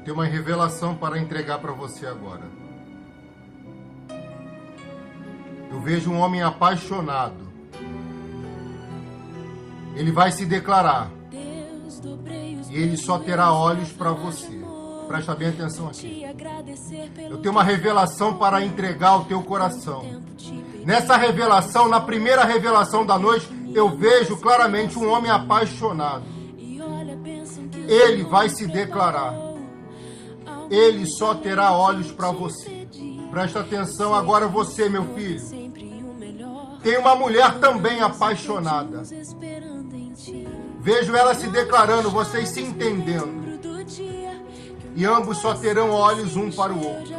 Eu tenho uma revelação para entregar para você agora. Eu vejo um homem apaixonado. Ele vai se declarar. E ele só terá olhos para você. Presta bem atenção aqui. Eu tenho uma revelação para entregar ao teu coração. Nessa revelação, na primeira revelação da noite, eu vejo claramente um homem apaixonado. Ele vai se declarar. Ele só terá olhos para você. Presta atenção agora você, meu filho. Tem uma mulher também apaixonada. Vejo ela se declarando, vocês se entendendo. E ambos só terão olhos um para o outro.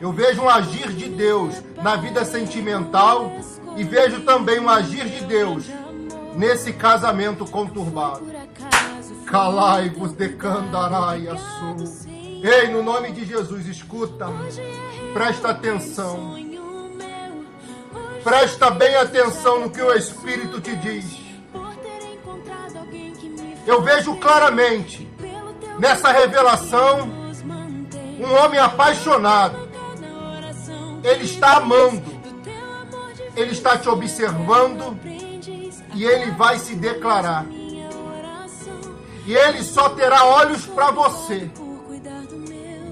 Eu vejo um agir de Deus na vida sentimental e vejo também um agir de Deus nesse casamento conturbado. Calai-vos de candaraia sul. Ei, no nome de Jesus, escuta. Presta atenção. Presta bem atenção no que o Espírito te diz. Eu vejo claramente nessa revelação um homem apaixonado. Ele está amando. Ele está te observando e ele vai se declarar. E ele só terá olhos para você.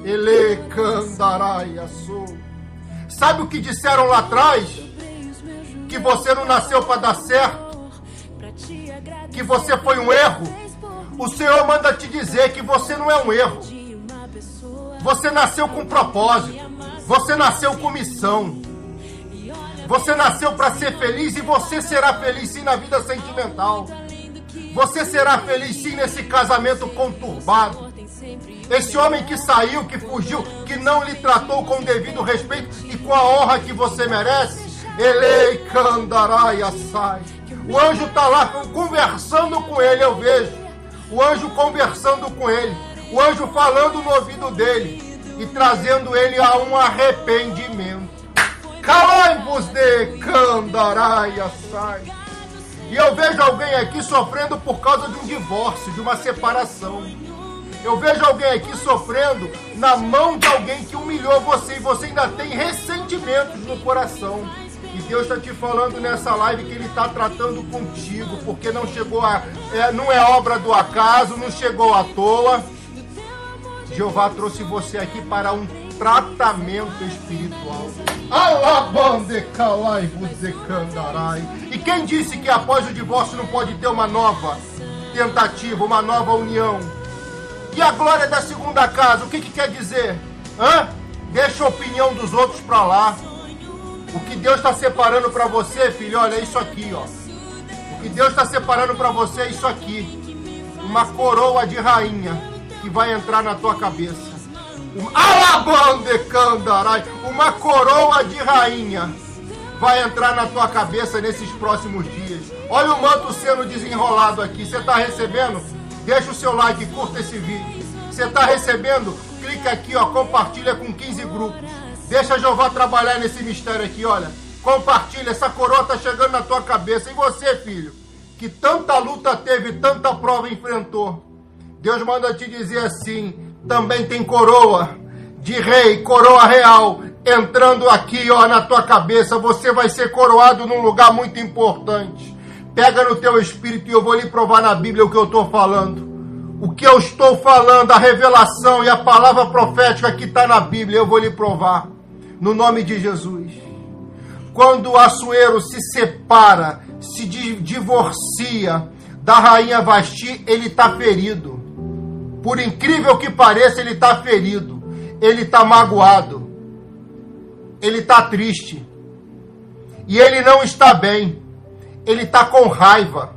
Ele candaraia sou. Sabe o que disseram lá atrás? Que você não nasceu para dar certo. Que você foi um erro. O Senhor manda te dizer que você não é um erro. Você nasceu com propósito. Você nasceu com missão. Você nasceu para ser feliz e você será feliz sim na vida sentimental. Você será feliz sim nesse casamento conturbado. Esse homem que saiu, que fugiu, que não lhe tratou com o devido respeito e com a honra que você merece. Elei Candaraia sai. O anjo está lá conversando com ele, eu vejo. O anjo conversando com ele. O anjo falando no ouvido dele e trazendo ele a um arrependimento. Calai-vos de Candaraia sai. E eu vejo alguém aqui sofrendo por causa de um divórcio, de uma separação. Eu vejo alguém aqui sofrendo na mão de alguém que humilhou você e você ainda tem ressentimentos no coração. E Deus está te falando nessa live que Ele está tratando contigo, porque não chegou a. É, não é obra do acaso, não chegou à toa. Jeová trouxe você aqui para um tratamento espiritual. E quem disse que após o divórcio não pode ter uma nova tentativa, uma nova união? E a glória da segunda casa, o que, que quer dizer? Hã? Deixa a opinião dos outros para lá. O que Deus está separando para você, filho, olha, é isso aqui, ó. O que Deus está separando para você é isso aqui. Uma coroa de rainha que vai entrar na tua cabeça. Uma coroa de rainha vai entrar na tua cabeça nesses próximos dias. Olha o manto sendo desenrolado aqui. Você está recebendo? Deixa o seu like, curta esse vídeo. Você está recebendo? Clica aqui, ó, compartilha com 15 grupos. Deixa Jeová trabalhar nesse mistério aqui, olha. Compartilha, essa coroa tá chegando na tua cabeça. E você, filho, que tanta luta teve, tanta prova enfrentou. Deus manda te dizer assim: também tem coroa de rei, coroa real, entrando aqui, ó, na tua cabeça. Você vai ser coroado num lugar muito importante. Pega no teu espírito e eu vou lhe provar na Bíblia o que eu estou falando. O que eu estou falando, a revelação e a palavra profética que está na Bíblia, eu vou lhe provar. No nome de Jesus. Quando o Assuero se separa, se divorcia da rainha Vasti, ele está ferido. Por incrível que pareça, ele está ferido. Ele está magoado. Ele está triste. E ele não está bem ele está com raiva.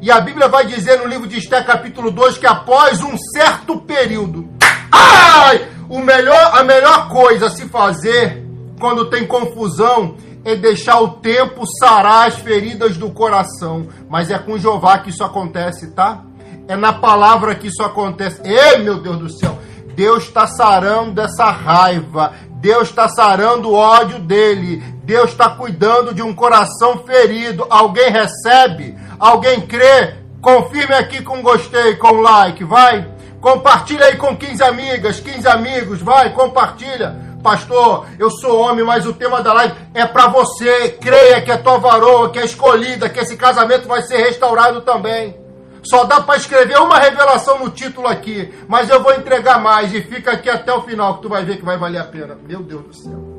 E a Bíblia vai dizer no livro de Esté, capítulo 2, que após um certo período, ai, o melhor, a melhor coisa a se fazer quando tem confusão é deixar o tempo sarar as feridas do coração. Mas é com Jeová que isso acontece, tá? É na palavra que isso acontece. Ei, meu Deus do céu! Deus está sarando essa raiva. Deus está sarando o ódio dele. Deus está cuidando de um coração ferido. Alguém recebe? Alguém crê? Confirme aqui com gostei, com like, vai. Compartilha aí com 15 amigas, 15 amigos, vai, compartilha. Pastor, eu sou homem, mas o tema da live é para você. Creia que é tua varoa, que é escolhida, que esse casamento vai ser restaurado também. Só dá para escrever uma revelação no título aqui, mas eu vou entregar mais e fica aqui até o final que tu vai ver que vai valer a pena. Meu Deus do céu.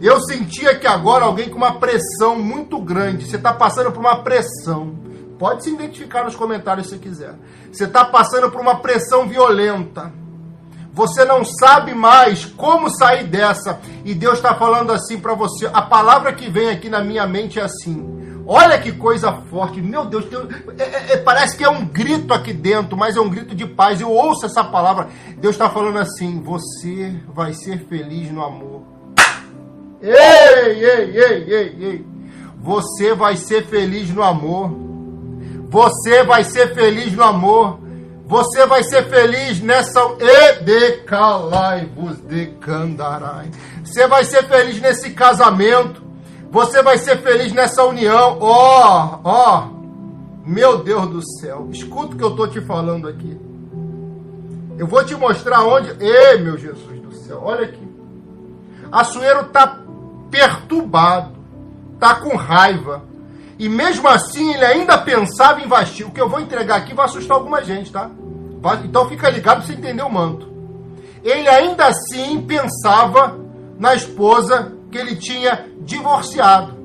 Eu sentia que agora alguém com uma pressão muito grande. Você está passando por uma pressão. Pode se identificar nos comentários se quiser. Você está passando por uma pressão violenta. Você não sabe mais como sair dessa. E Deus está falando assim para você. A palavra que vem aqui na minha mente é assim. Olha que coisa forte. Meu Deus, é, é, é, parece que é um grito aqui dentro, mas é um grito de paz. Eu ouço essa palavra. Deus está falando assim: você vai ser feliz no amor. Ei, ei, ei, ei, ei. Você vai ser feliz no amor. Você vai ser feliz no amor. Você vai ser feliz nessa edecalai-vos de candarai. Você vai ser feliz nesse casamento. Você vai ser feliz nessa união. Ó, oh, ó. Oh, meu Deus do céu. Escuta o que eu tô te falando aqui. Eu vou te mostrar onde. Ei, meu Jesus do céu. Olha aqui. Açoeiro tá perturbado. Tá com raiva e mesmo assim ele ainda pensava em vestir. O que eu vou entregar aqui vai assustar alguma gente, tá? Então fica ligado para você entender o manto. Ele ainda assim pensava na esposa que ele tinha divorciado.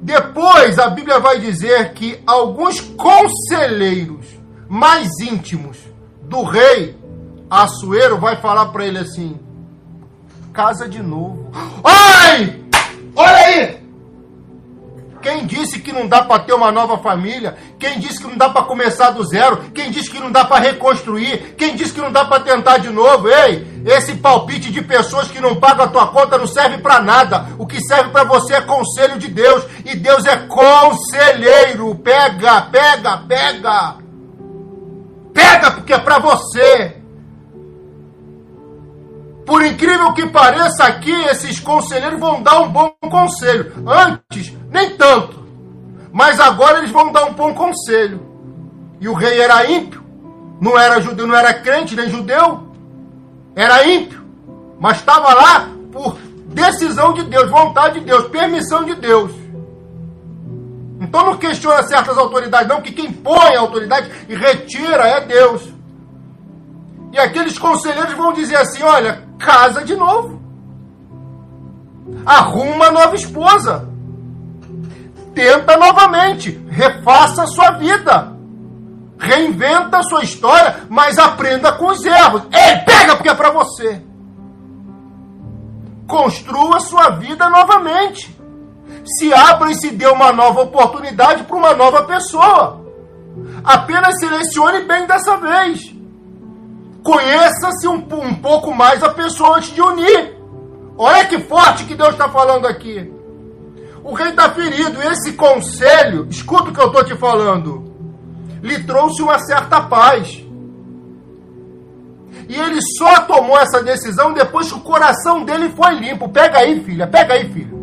Depois a Bíblia vai dizer que alguns conselheiros mais íntimos do rei Assuero vai falar para ele assim: casa de novo. Ai! Olha aí! Quem disse que não dá para ter uma nova família? Quem disse que não dá para começar do zero? Quem disse que não dá para reconstruir? Quem disse que não dá para tentar de novo? Ei, esse palpite de pessoas que não pagam a tua conta não serve para nada. O que serve para você é conselho de Deus e Deus é conselheiro. Pega, pega, pega. Pega porque é para você. Por incrível que pareça, aqui esses conselheiros vão dar um bom conselho. Antes, nem tanto. Mas agora eles vão dar um bom conselho. E o rei era ímpio. Não era judeu, não era crente nem judeu. Era ímpio. Mas estava lá por decisão de Deus, vontade de Deus, permissão de Deus. Então não questiona certas autoridades, não, que quem põe a autoridade e retira é Deus. E aqueles conselheiros vão dizer assim: olha, casa de novo. Arruma uma nova esposa. Tenta novamente. Refaça a sua vida. Reinventa a sua história, mas aprenda com os erros. Ei, pega porque é para você. Construa sua vida novamente. Se abra e se dê uma nova oportunidade para uma nova pessoa. Apenas selecione bem dessa vez. Conheça-se um, um pouco mais a pessoa antes de unir. Olha que forte que Deus está falando aqui. O rei está ferido. Esse conselho, escuta o que eu estou te falando, lhe trouxe uma certa paz. E ele só tomou essa decisão depois que o coração dele foi limpo. Pega aí, filha, pega aí, filho.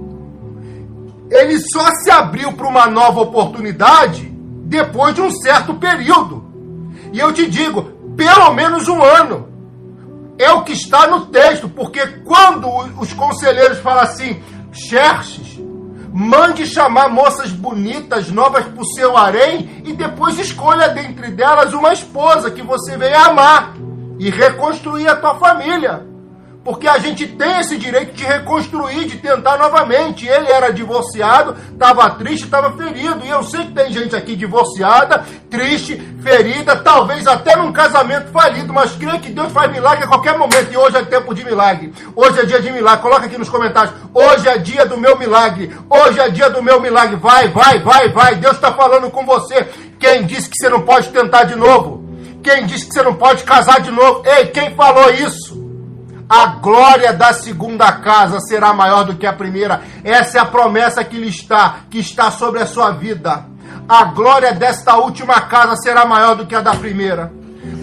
Ele só se abriu para uma nova oportunidade depois de um certo período. E eu te digo, pelo menos um ano. É o que está no texto, porque quando os conselheiros falam assim, Xerxes, mande chamar moças bonitas, novas para o seu harém, e depois escolha dentre delas uma esposa que você venha amar e reconstruir a tua família. Porque a gente tem esse direito de reconstruir, de tentar novamente. Ele era divorciado, estava triste, estava ferido. E eu sei que tem gente aqui divorciada, triste, ferida, talvez até num casamento falido, mas creio que Deus faz milagre a qualquer momento. E hoje é tempo de milagre. Hoje é dia de milagre. Coloca aqui nos comentários. Hoje é dia do meu milagre. Hoje é dia do meu milagre. Vai, vai, vai, vai. Deus está falando com você. Quem disse que você não pode tentar de novo? Quem disse que você não pode casar de novo? Ei, quem falou isso? A glória da segunda casa será maior do que a primeira. Essa é a promessa que lhe está, que está sobre a sua vida. A glória desta última casa será maior do que a da primeira.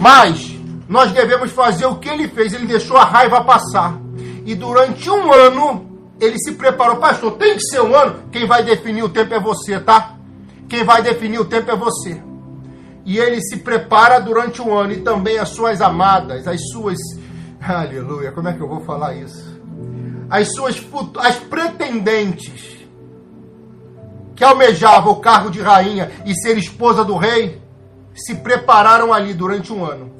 Mas nós devemos fazer o que ele fez. Ele deixou a raiva passar. E durante um ano ele se preparou. Pastor, tem que ser um ano. Quem vai definir o tempo é você, tá? Quem vai definir o tempo é você. e ele se prepara durante um ano, e também as suas amadas, as suas. Aleluia, como é que eu vou falar isso? As suas as pretendentes que almejavam o cargo de rainha e ser esposa do rei, se prepararam ali durante um ano.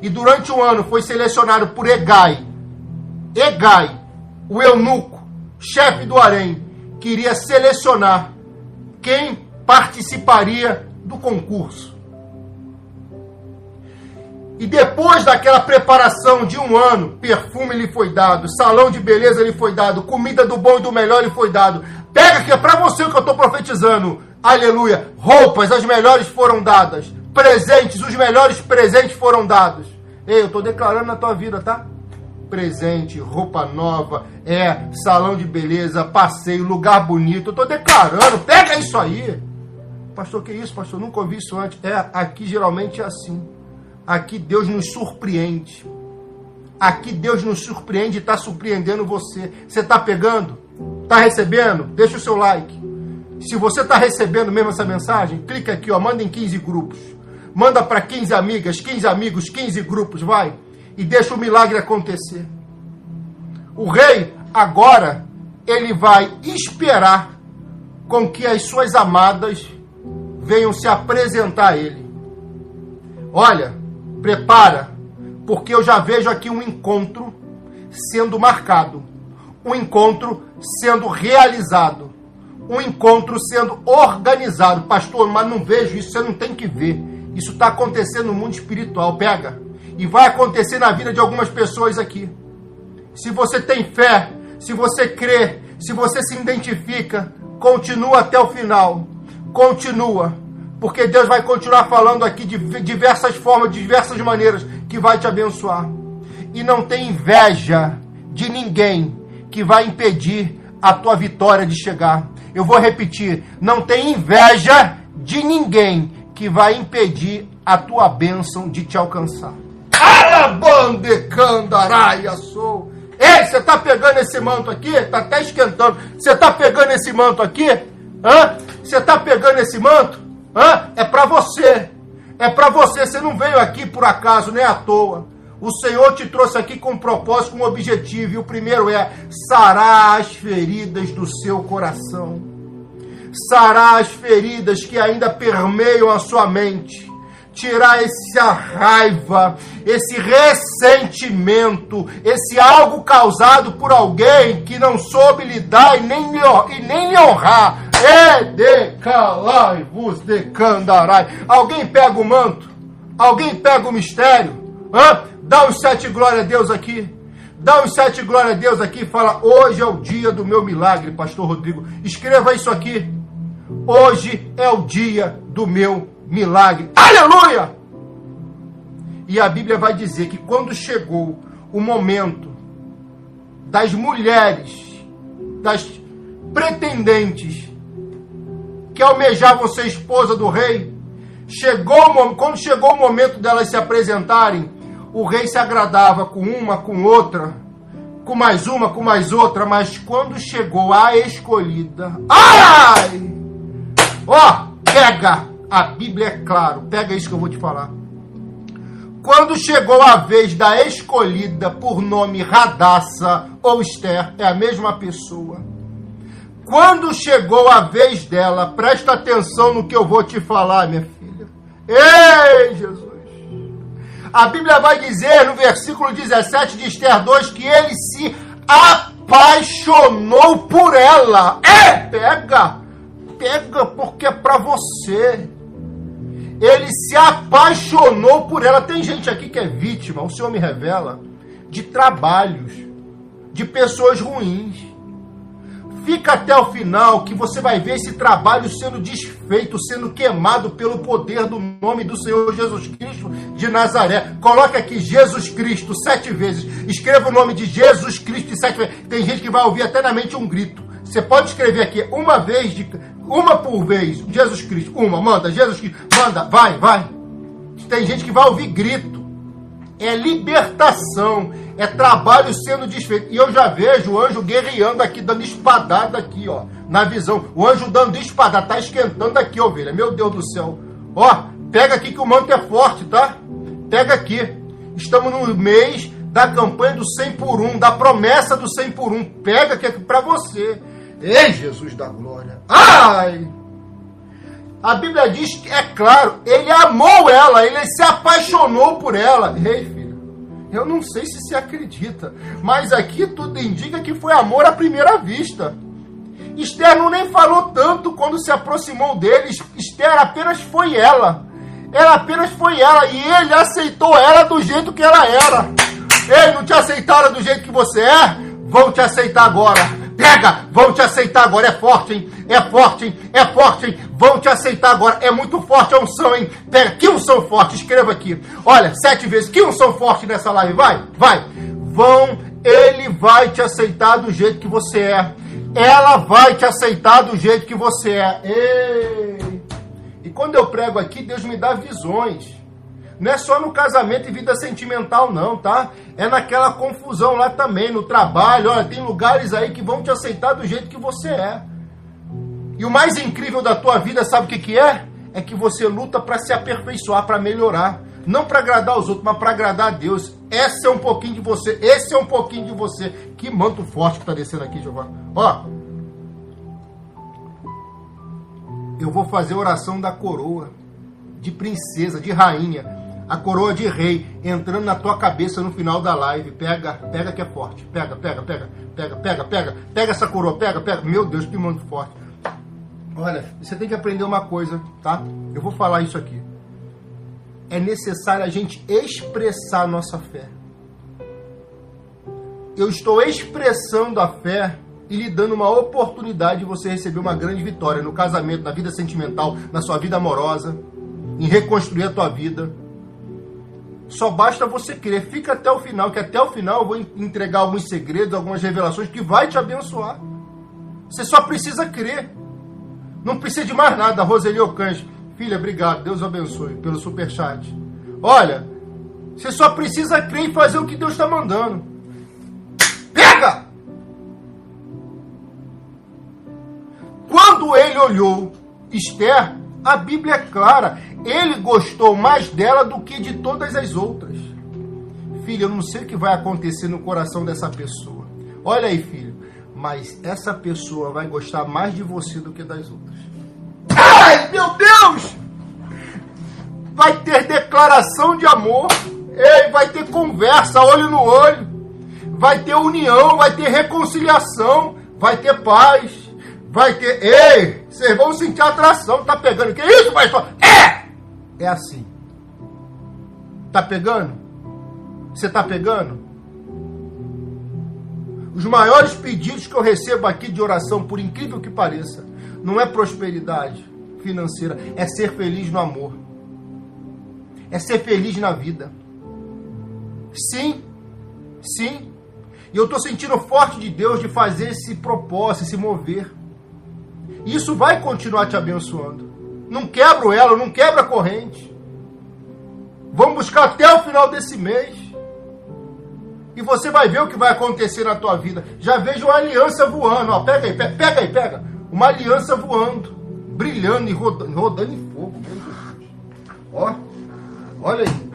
E durante um ano foi selecionado por Egai, Egai, o eunuco, chefe do harém, queria selecionar quem participaria do concurso. E depois daquela preparação de um ano, perfume lhe foi dado, salão de beleza lhe foi dado, comida do bom e do melhor lhe foi dado. Pega que é para você que eu estou profetizando. Aleluia. Roupas, as melhores foram dadas. Presentes, os melhores presentes foram dados. Ei, eu estou declarando na tua vida, tá? Presente, roupa nova, é salão de beleza, passeio, lugar bonito. Eu estou declarando. Pega isso aí. Pastor, que isso, pastor? Nunca ouvi isso antes. É, aqui geralmente é assim. Aqui Deus nos surpreende. Aqui Deus nos surpreende e está surpreendendo você. Você está pegando? Está recebendo? Deixa o seu like. Se você está recebendo mesmo essa mensagem, clica aqui, ó, manda em 15 grupos. Manda para 15 amigas, 15 amigos, 15 grupos, vai. E deixa o milagre acontecer. O rei, agora, ele vai esperar com que as suas amadas venham se apresentar a ele. Olha, prepara, porque eu já vejo aqui um encontro sendo marcado, um encontro sendo realizado, um encontro sendo organizado. Pastor, mas não vejo isso, você não tem que ver. Isso está acontecendo no mundo espiritual. Pega. E vai acontecer na vida de algumas pessoas aqui. Se você tem fé, se você crê, se você se identifica, continua até o final. Continua porque Deus vai continuar falando aqui de diversas formas, de diversas maneiras, que vai te abençoar. E não tem inveja de ninguém que vai impedir a tua vitória de chegar. Eu vou repetir: não tem inveja de ninguém que vai impedir a tua bênção de te alcançar. Arabandecandaraia sou. Ei, você está pegando esse manto aqui? Está até esquentando. Você está pegando esse manto aqui? Hã? Você está pegando esse manto? Hã? É para você. É para você. Você não veio aqui por acaso, nem à toa. O Senhor te trouxe aqui com um propósito, com um objetivo. E o primeiro é sarar as feridas do seu coração. Sarar as feridas que ainda permeiam a sua mente tirar essa raiva, esse ressentimento, esse algo causado por alguém que não soube lidar e nem, e nem lhe honrar. É decalai vos decandarai. Alguém pega o manto? Alguém pega o mistério? Hã? Dá os sete glória a Deus aqui. Dá os sete glória a Deus aqui e fala: Hoje é o dia do meu milagre, Pastor Rodrigo. Escreva isso aqui. Hoje é o dia do meu milagre. Aleluia! E a Bíblia vai dizer que quando chegou o momento das mulheres, das pretendentes que almejavam ser esposa do rei, chegou quando chegou o momento delas se apresentarem, o rei se agradava com uma, com outra, com mais uma, com mais outra, mas quando chegou a escolhida, ai! Ó, pega a Bíblia é claro. Pega isso que eu vou te falar. Quando chegou a vez da escolhida por nome Radassa ou Esther, é a mesma pessoa. Quando chegou a vez dela, presta atenção no que eu vou te falar, minha filha. Ei, Jesus! A Bíblia vai dizer no versículo 17 de Esther 2 que ele se apaixonou por ela. É, pega! Pega porque é para você ele se apaixonou por ela. Tem gente aqui que é vítima, o Senhor me revela, de trabalhos, de pessoas ruins. Fica até o final que você vai ver esse trabalho sendo desfeito, sendo queimado pelo poder do nome do Senhor Jesus Cristo de Nazaré. Coloca aqui Jesus Cristo sete vezes. Escreva o nome de Jesus Cristo sete vezes. Tem gente que vai ouvir até na mente um grito. Você pode escrever aqui uma vez de uma por vez. Jesus Cristo. Uma, manda. Jesus Cristo. Manda. Vai, vai. Tem gente que vai ouvir grito. É libertação. É trabalho sendo desfeito. E eu já vejo o anjo guerreando aqui, dando espadada aqui, ó. Na visão. O anjo dando espadada. Tá esquentando aqui, ovelha. Meu Deus do céu. Ó, Pega aqui que o manto é forte, tá? Pega aqui. Estamos no mês da campanha do 100 por 1, da promessa do 100 por 1. Pega que é para você. Ei, Jesus da glória. Ai! A Bíblia diz que, é claro, ele amou ela, ele se apaixonou por ela. Ei, filho, eu não sei se se acredita, mas aqui tudo indica que foi amor à primeira vista. Esther não nem falou tanto quando se aproximou dele. Esther apenas foi ela. Ela apenas foi ela e ele aceitou ela do jeito que ela era. Ei, não te aceitaram do jeito que você é? Vão te aceitar agora. Pega, vão te aceitar agora. É forte, hein? É forte, hein? É forte, hein? Vão te aceitar agora. É muito forte a unção, hein? Pega, que unção forte. Escreva aqui. Olha, sete vezes. Que unção forte nessa live. Vai, vai. Vão, ele vai te aceitar do jeito que você é. Ela vai te aceitar do jeito que você é. Ei. E quando eu prego aqui, Deus me dá visões. Não é só no casamento e vida sentimental, não, tá? É naquela confusão lá também, no trabalho. Olha, tem lugares aí que vão te aceitar do jeito que você é. E o mais incrível da tua vida, sabe o que, que é? É que você luta para se aperfeiçoar, para melhorar. Não para agradar os outros, mas para agradar a Deus. Esse é um pouquinho de você. Esse é um pouquinho de você. Que manto forte que está descendo aqui, Giovanni. Ó. Eu vou fazer oração da coroa, de princesa, de rainha a coroa de rei entrando na tua cabeça no final da live. Pega, pega que é forte. Pega, pega, pega, pega, pega, pega. Pega essa coroa, pega, pega. Meu Deus, que muito forte. Olha, você tem que aprender uma coisa, tá? Eu vou falar isso aqui. É necessário a gente expressar a nossa fé. Eu estou expressando a fé e lhe dando uma oportunidade de você receber uma grande vitória no casamento, na vida sentimental, na sua vida amorosa, em reconstruir a tua vida só basta você crer. Fica até o final, que até o final eu vou entregar alguns segredos, algumas revelações que vai te abençoar. Você só precisa crer. Não precisa de mais nada. Roseli Ocães, filha, obrigado. Deus abençoe pelo superchat. Olha, você só precisa crer e fazer o que Deus está mandando. Pega! Quando ele olhou Esther, a Bíblia é clara. Ele gostou mais dela do que de todas as outras. Filho, eu não sei o que vai acontecer no coração dessa pessoa. Olha aí, filho. Mas essa pessoa vai gostar mais de você do que das outras. Ai, meu Deus! Vai ter declaração de amor. Ei, vai ter conversa, olho no olho. Vai ter união, vai ter reconciliação, vai ter paz vai ter. Ei, vocês vão sentir atração. Tá pegando? Que isso, pastor? É! É assim. Tá pegando? Você tá pegando? Os maiores pedidos que eu recebo aqui de oração, por incrível que pareça, não é prosperidade financeira, é ser feliz no amor. É ser feliz na vida. Sim, sim. E eu estou sentindo forte de Deus de fazer esse propósito, esse mover. Isso vai continuar te abençoando. Não quebra o elo, não quebra a corrente. Vamos buscar até o final desse mês. E você vai ver o que vai acontecer na tua vida. Já vejo uma aliança voando. Ó, pega aí, pega, pega aí, pega. Uma aliança voando, brilhando e rodando, rodando em fogo. Ó, olha aí.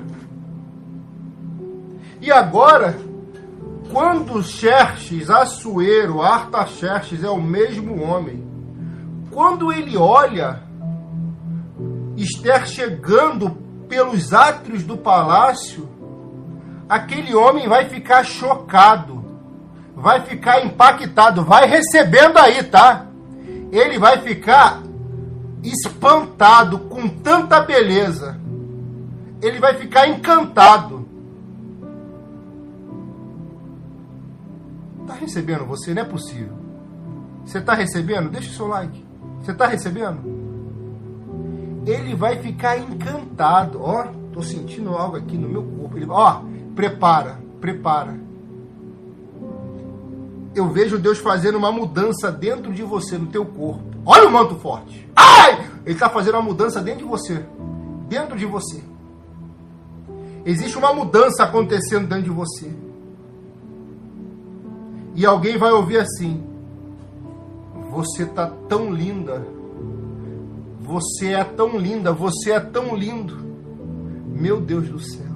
E agora, quando Xerxes, Assuero, Artaxerxes é o mesmo homem, quando ele olha Esther chegando pelos átrios do palácio, aquele homem vai ficar chocado, vai ficar impactado, vai recebendo aí, tá? Ele vai ficar espantado com tanta beleza. Ele vai ficar encantado. Tá recebendo você? Não é possível. Você tá recebendo? Deixa o seu like. Você está recebendo? Ele vai ficar encantado. Ó, tô sentindo algo aqui no meu corpo. Ó, prepara, prepara. Eu vejo Deus fazendo uma mudança dentro de você, no teu corpo. Olha o manto forte. Ai! Ele está fazendo uma mudança dentro de você. Dentro de você. Existe uma mudança acontecendo dentro de você. E alguém vai ouvir assim: você tá tão linda. Você é tão linda, você é tão lindo. Meu Deus do céu.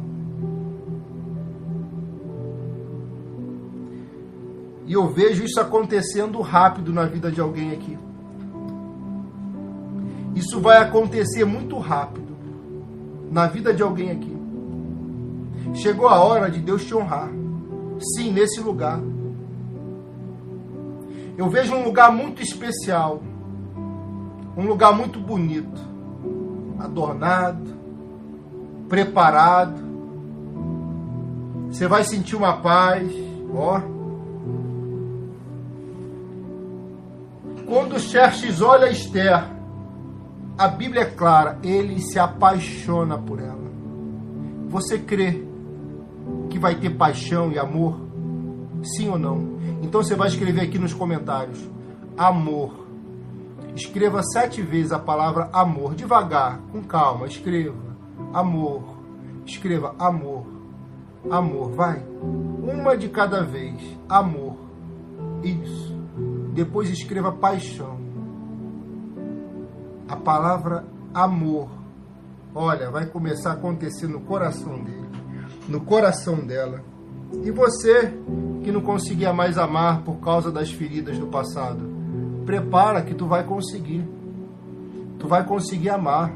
E eu vejo isso acontecendo rápido na vida de alguém aqui. Isso vai acontecer muito rápido na vida de alguém aqui. Chegou a hora de Deus te honrar. Sim, nesse lugar. Eu vejo um lugar muito especial. Um lugar muito bonito. Adornado. Preparado. Você vai sentir uma paz. Ó. Quando Xerxes olha Esther, a Bíblia é clara, ele se apaixona por ela. Você crê que vai ter paixão e amor? Sim ou não? Então você vai escrever aqui nos comentários: amor. Escreva sete vezes a palavra amor, devagar, com calma. Escreva amor. Escreva amor. Amor, vai. Uma de cada vez. Amor. Isso. Depois escreva paixão. A palavra amor. Olha, vai começar a acontecer no coração dele, no coração dela. E você que não conseguia mais amar por causa das feridas do passado, prepara que tu vai conseguir. Tu vai conseguir amar.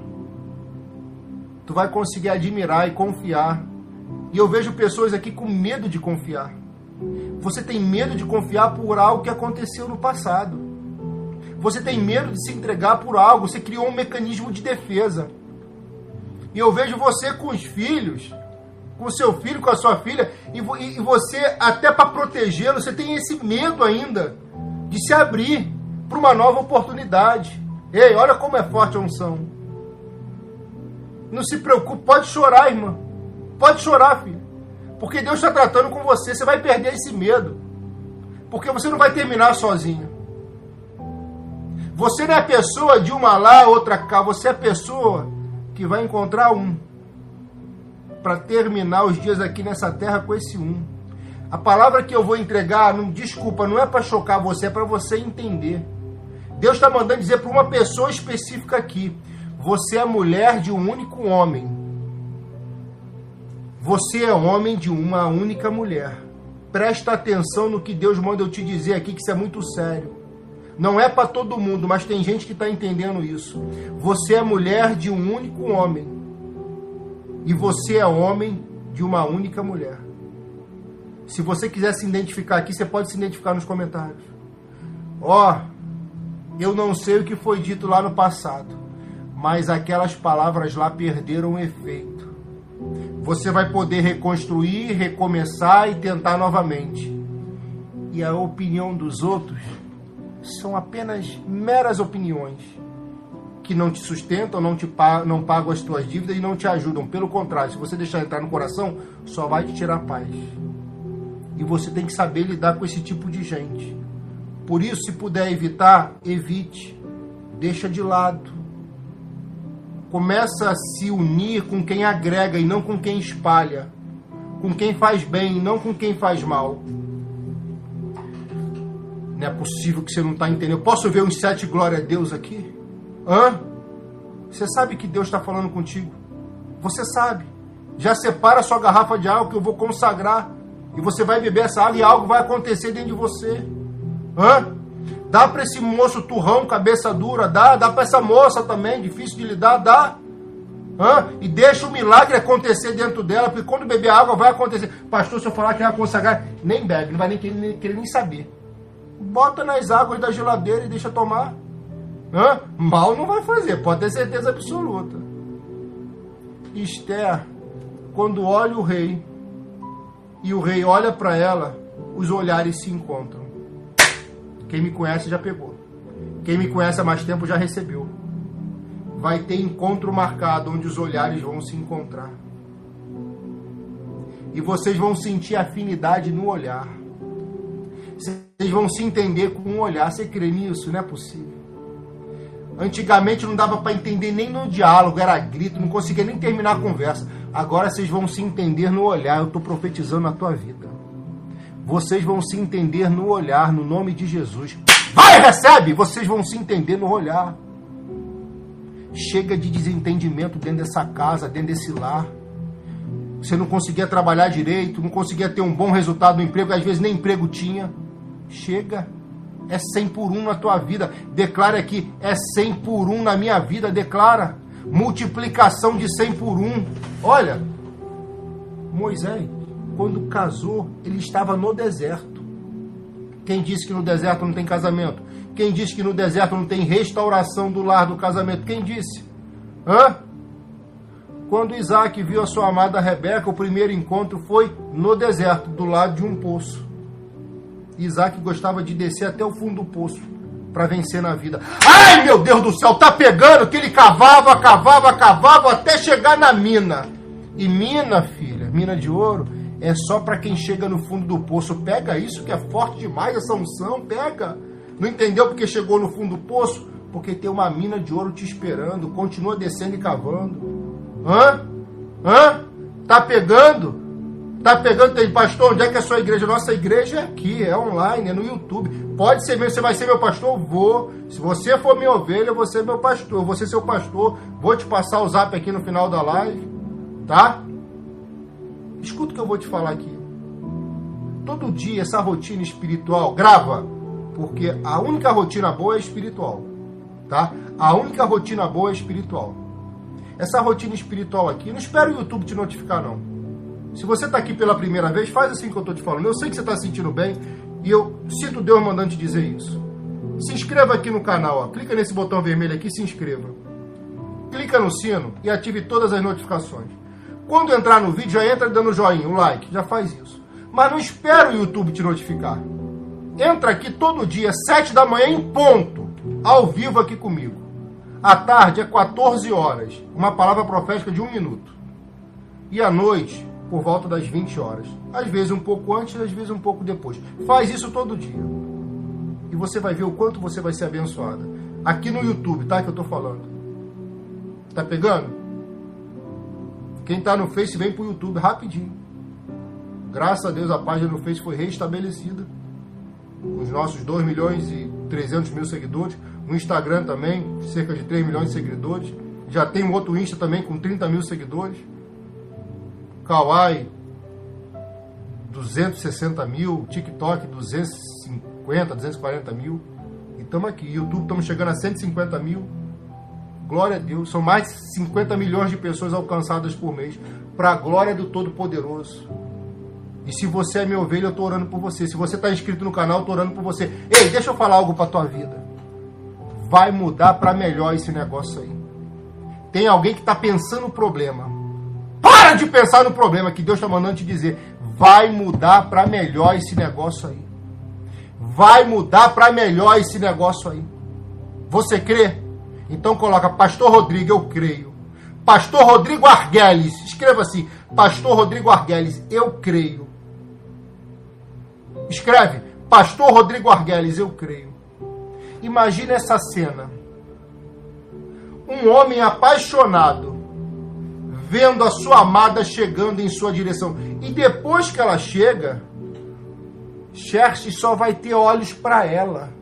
Tu vai conseguir admirar e confiar. E eu vejo pessoas aqui com medo de confiar. Você tem medo de confiar por algo que aconteceu no passado. Você tem medo de se entregar por algo. Você criou um mecanismo de defesa. E eu vejo você com os filhos, com seu filho, com a sua filha, e, e você, até para protegê-lo, você tem esse medo ainda de se abrir para uma nova oportunidade. Ei, olha como é forte a unção. Não se preocupe, pode chorar, irmã. Pode chorar, filho. Porque Deus está tratando com você. Você vai perder esse medo. Porque você não vai terminar sozinho. Você não é pessoa de uma lá, outra cá. Você é pessoa que vai encontrar um. Para terminar os dias aqui nessa terra com esse um. A palavra que eu vou entregar, não, desculpa, não é para chocar você, é para você entender. Deus está mandando dizer para uma pessoa específica aqui: você é mulher de um único homem. Você é homem de uma única mulher. Presta atenção no que Deus manda eu te dizer aqui, que isso é muito sério. Não é para todo mundo, mas tem gente que está entendendo isso. Você é mulher de um único homem. E você é homem de uma única mulher. Se você quiser se identificar aqui, você pode se identificar nos comentários. Ó, oh, eu não sei o que foi dito lá no passado, mas aquelas palavras lá perderam efeito você vai poder reconstruir, recomeçar e tentar novamente. E a opinião dos outros são apenas meras opiniões que não te sustentam, não, te pagam, não pagam as tuas dívidas e não te ajudam. Pelo contrário, se você deixar entrar no coração, só vai te tirar paz. E você tem que saber lidar com esse tipo de gente. Por isso, se puder evitar, evite. Deixa de lado começa a se unir com quem agrega e não com quem espalha, com quem faz bem e não com quem faz mal. Não é possível que você não está entendendo. Eu posso ver uns sete glória a Deus aqui? Hã? Você sabe que Deus está falando contigo. Você sabe. Já separa sua garrafa de água que eu vou consagrar. E você vai beber essa água e algo vai acontecer dentro de você. Hã? Dá para esse moço turrão, cabeça dura, dá, dá para essa moça também, difícil de lidar, dá. Hã? E deixa o milagre acontecer dentro dela, porque quando beber água vai acontecer. Pastor, se eu falar que vai consagrar, nem bebe, não vai nem querer, nem querer nem saber. Bota nas águas da geladeira e deixa tomar. Hã? Mal não vai fazer, pode ter certeza absoluta. Esther, quando olha o rei e o rei olha para ela, os olhares se encontram. Quem me conhece já pegou. Quem me conhece há mais tempo já recebeu. Vai ter encontro marcado onde os olhares vão se encontrar. E vocês vão sentir afinidade no olhar. Vocês vão se entender com um olhar. Você crê nisso? Não é possível. Antigamente não dava para entender nem no diálogo, era grito, não conseguia nem terminar a conversa. Agora vocês vão se entender no olhar. Eu estou profetizando a tua vida. Vocês vão se entender no olhar, no nome de Jesus. Vai, recebe! Vocês vão se entender no olhar. Chega de desentendimento dentro dessa casa, dentro desse lar. Você não conseguia trabalhar direito, não conseguia ter um bom resultado no emprego, às vezes nem emprego tinha. Chega. É 100 por 1 na tua vida. Declara aqui, é 100 por 1 na minha vida. Declara. Multiplicação de 100 por 1. Olha, Moisés, quando casou, ele estava no deserto. Quem disse que no deserto não tem casamento? Quem disse que no deserto não tem restauração do lar do casamento? Quem disse? Hã? Quando Isaac viu a sua amada Rebeca, o primeiro encontro foi no deserto, do lado de um poço. Isaac gostava de descer até o fundo do poço para vencer na vida. Ai, meu Deus do céu, tá pegando que ele cavava, cavava, cavava até chegar na mina. E mina, filha, mina de ouro, é só para quem chega no fundo do poço. Pega isso que é forte demais essa unção, pega. Não entendeu porque chegou no fundo do poço? Porque tem uma mina de ouro te esperando. Continua descendo e cavando. Hã? Hã? Tá pegando? Tá pegando? Tem pastor, onde é que é a sua igreja? Nossa igreja é aqui, é online, é no YouTube. Pode ser meu, você vai ser meu pastor? Vou. Se você for minha ovelha, você é meu pastor. Você é seu pastor. Vou te passar o zap aqui no final da live. Tá? Escuta o que eu vou te falar aqui. Todo dia essa rotina espiritual, grava, porque a única rotina boa é espiritual, tá? A única rotina boa é espiritual. Essa rotina espiritual aqui, não espera o YouTube te notificar não. Se você está aqui pela primeira vez, faz assim que eu estou te falando. Eu sei que você está se sentindo bem e eu sinto Deus mandando te dizer isso. Se inscreva aqui no canal, ó. clica nesse botão vermelho aqui, se inscreva. Clica no sino e ative todas as notificações. Quando entrar no vídeo, já entra dando joinha, um like, já faz isso. Mas não espera o YouTube te notificar. Entra aqui todo dia, 7 da manhã em ponto, ao vivo aqui comigo. À tarde é 14 horas, uma palavra profética de um minuto. E à noite, por volta das 20 horas. Às vezes um pouco antes, às vezes um pouco depois. Faz isso todo dia. E você vai ver o quanto você vai ser abençoada. Aqui no YouTube, tá? Que eu tô falando. Tá pegando? Quem está no Face vem para o YouTube rapidinho. Graças a Deus a página no Face foi restabelecida. Com os nossos 2 milhões e 300 mil seguidores. No Instagram também, cerca de 3 milhões de seguidores. Já tem um outro Insta também com 30 mil seguidores. Kawaii, 260 mil. TikTok, 250, 240 mil. E estamos aqui. YouTube, estamos chegando a 150 mil. Glória a Deus. São mais de 50 milhões de pessoas alcançadas por mês. Para a glória do Todo-Poderoso. E se você é minha ovelha, eu estou orando por você. Se você está inscrito no canal, eu estou orando por você. Ei, deixa eu falar algo para tua vida. Vai mudar para melhor esse negócio aí. Tem alguém que está pensando no problema. Para de pensar no problema que Deus está mandando te dizer. Vai mudar para melhor esse negócio aí. Vai mudar para melhor esse negócio aí. Você crê? Então coloca Pastor Rodrigo, eu creio. Pastor Rodrigo Arguelles, escreva assim: Pastor Rodrigo Arguelles, eu creio. Escreve: Pastor Rodrigo Arguelles, eu creio. Imagina essa cena. Um homem apaixonado vendo a sua amada chegando em sua direção. E depois que ela chega, Xerxes só vai ter olhos para ela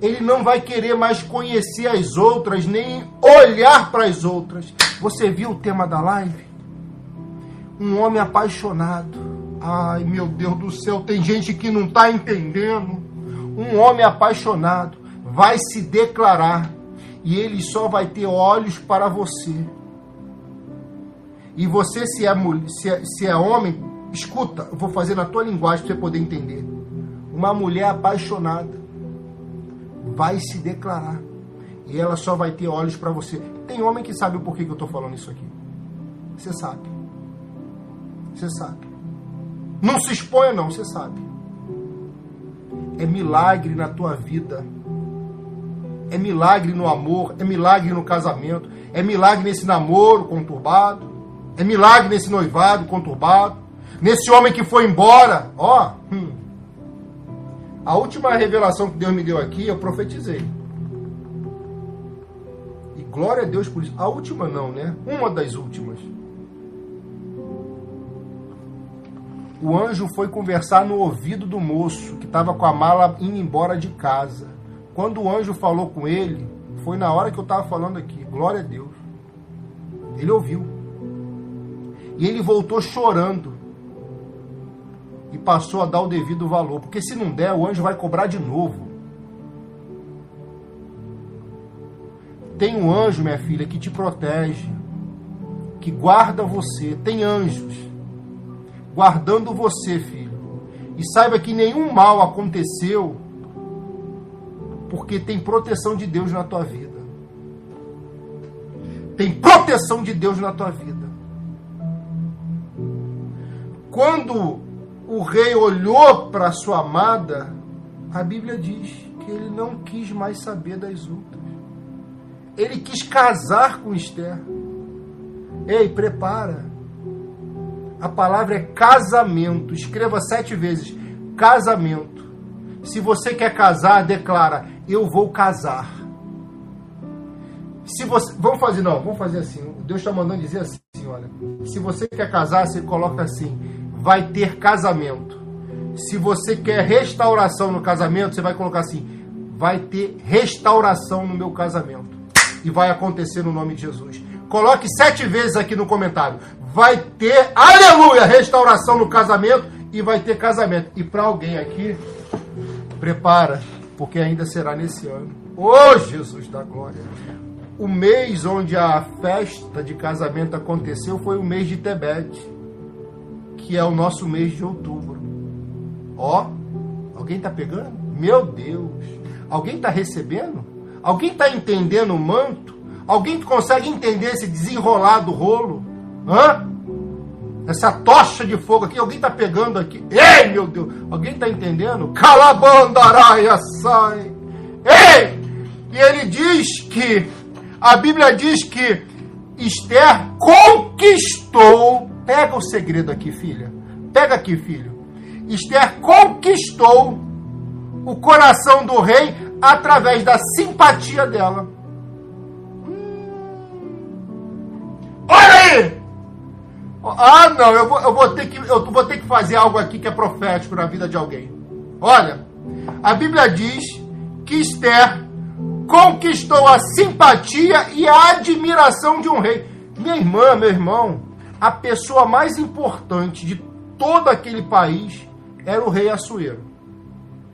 ele não vai querer mais conhecer as outras, nem olhar para as outras. Você viu o tema da live? Um homem apaixonado. Ai, meu Deus do céu, tem gente que não está entendendo. Um homem apaixonado vai se declarar e ele só vai ter olhos para você. E você, se é, se é, se é homem, escuta, eu vou fazer na tua linguagem para você poder entender. Uma mulher apaixonada vai se declarar. E ela só vai ter olhos para você. Tem homem que sabe o porquê que eu estou falando isso aqui. Você sabe. Você sabe. Não se exponha, não, você sabe. É milagre na tua vida. É milagre no amor. É milagre no casamento. É milagre nesse namoro conturbado. É milagre nesse noivado conturbado. Nesse homem que foi embora. Ó, hum, a última revelação que Deus me deu aqui, eu profetizei. E glória a Deus por isso. A última não, né? Uma das últimas. O anjo foi conversar no ouvido do moço que estava com a mala indo embora de casa. Quando o anjo falou com ele, foi na hora que eu estava falando aqui. Glória a Deus. Ele ouviu. E ele voltou chorando. E passou a dar o devido valor. Porque se não der, o anjo vai cobrar de novo. Tem um anjo, minha filha, que te protege, que guarda você. Tem anjos guardando você, filho. E saiba que nenhum mal aconteceu porque tem proteção de Deus na tua vida. Tem proteção de Deus na tua vida. Quando o rei olhou para sua amada, a Bíblia diz que ele não quis mais saber das outras. Ele quis casar com Esther. Ei, prepara. A palavra é casamento. Escreva sete vezes: casamento. Se você quer casar, declara: Eu vou casar. Se você, vamos fazer não, vamos fazer assim. Deus está mandando dizer assim, olha. Se você quer casar, você coloca assim: Vai ter casamento. Se você quer restauração no casamento, você vai colocar assim: Vai ter restauração no meu casamento e vai acontecer no nome de Jesus. Coloque sete vezes aqui no comentário. Vai ter, aleluia, restauração no casamento e vai ter casamento. E para alguém aqui, prepara, porque ainda será nesse ano. Ô oh, Jesus da glória! O mês onde a festa de casamento aconteceu foi o mês de Tebete, que é o nosso mês de outubro. Ó, alguém está pegando? Meu Deus! Alguém está recebendo? Alguém está entendendo o manto? Alguém consegue entender esse desenrolar do rolo? Hã? Essa tocha de fogo aqui, alguém está pegando aqui? Ei, meu Deus! Alguém está entendendo? Calabandaraia sai! Ei! E ele diz que, a Bíblia diz que Esther conquistou. Pega o segredo aqui, filha. Pega aqui, filho. Esther conquistou o coração do rei através da simpatia dela. Olha aí! Ah, não, eu vou, eu vou, ter que, eu vou ter que fazer algo aqui que é profético na vida de alguém. Olha, a Bíblia diz que Esther conquistou a simpatia e a admiração de um rei. Minha irmã, meu irmão, a pessoa mais importante de todo aquele país era o rei Assuero.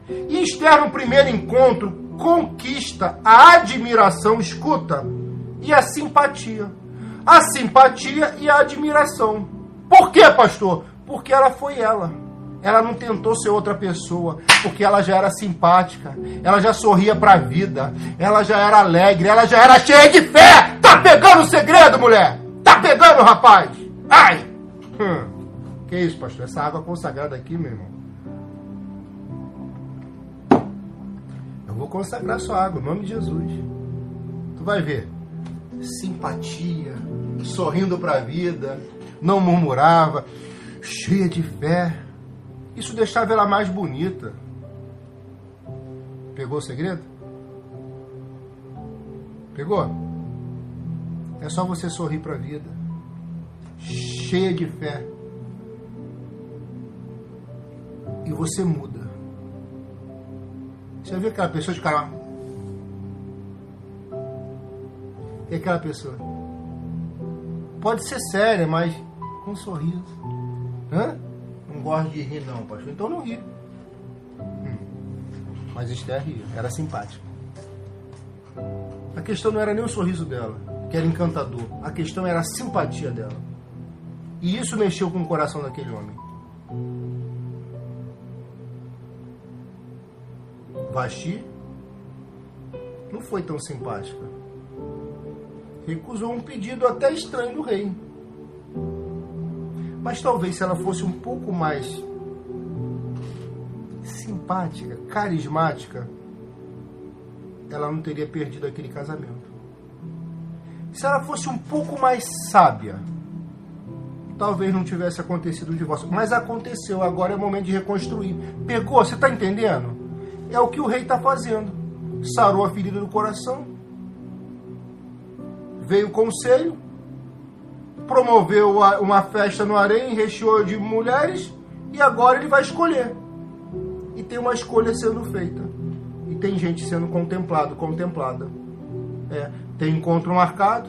E Esther, no primeiro encontro, conquista a admiração, escuta, e a simpatia. A simpatia e a admiração. Por quê, pastor? Porque ela foi ela. Ela não tentou ser outra pessoa, porque ela já era simpática, ela já sorria para a vida, ela já era alegre, ela já era cheia de fé. Tá pegando o segredo, mulher? Tá pegando, rapaz? Ai! Hum. Que isso, pastor? Essa água consagrada aqui, meu irmão. vou consagrar sua água, em nome de Jesus. Tu vai ver. Simpatia, sorrindo para a vida, não murmurava, cheia de fé. Isso deixava ela mais bonita. Pegou o segredo? Pegou? É só você sorrir para a vida. Cheia de fé. E você muda. Você viu aquela pessoa de cara. E aquela pessoa? Pode ser séria, mas com um sorriso. Hã? Não gosto de rir, não, pastor. Então não ri. Hum. Mas Esther ria, era simpática. A questão não era nem o sorriso dela, que era encantador. A questão era a simpatia dela. E isso mexeu com o coração daquele homem. Vasti não foi tão simpática. Recusou um pedido até estranho do rei. Mas talvez se ela fosse um pouco mais simpática, carismática, ela não teria perdido aquele casamento. Se ela fosse um pouco mais sábia, talvez não tivesse acontecido o divórcio. Mas aconteceu, agora é o momento de reconstruir. Pegou? Você está entendendo? É o que o rei está fazendo. Sarou a ferida do coração, veio o conselho, promoveu uma festa no harém, recheou de mulheres, e agora ele vai escolher. E tem uma escolha sendo feita. E tem gente sendo contemplado, contemplada. É, tem encontro marcado,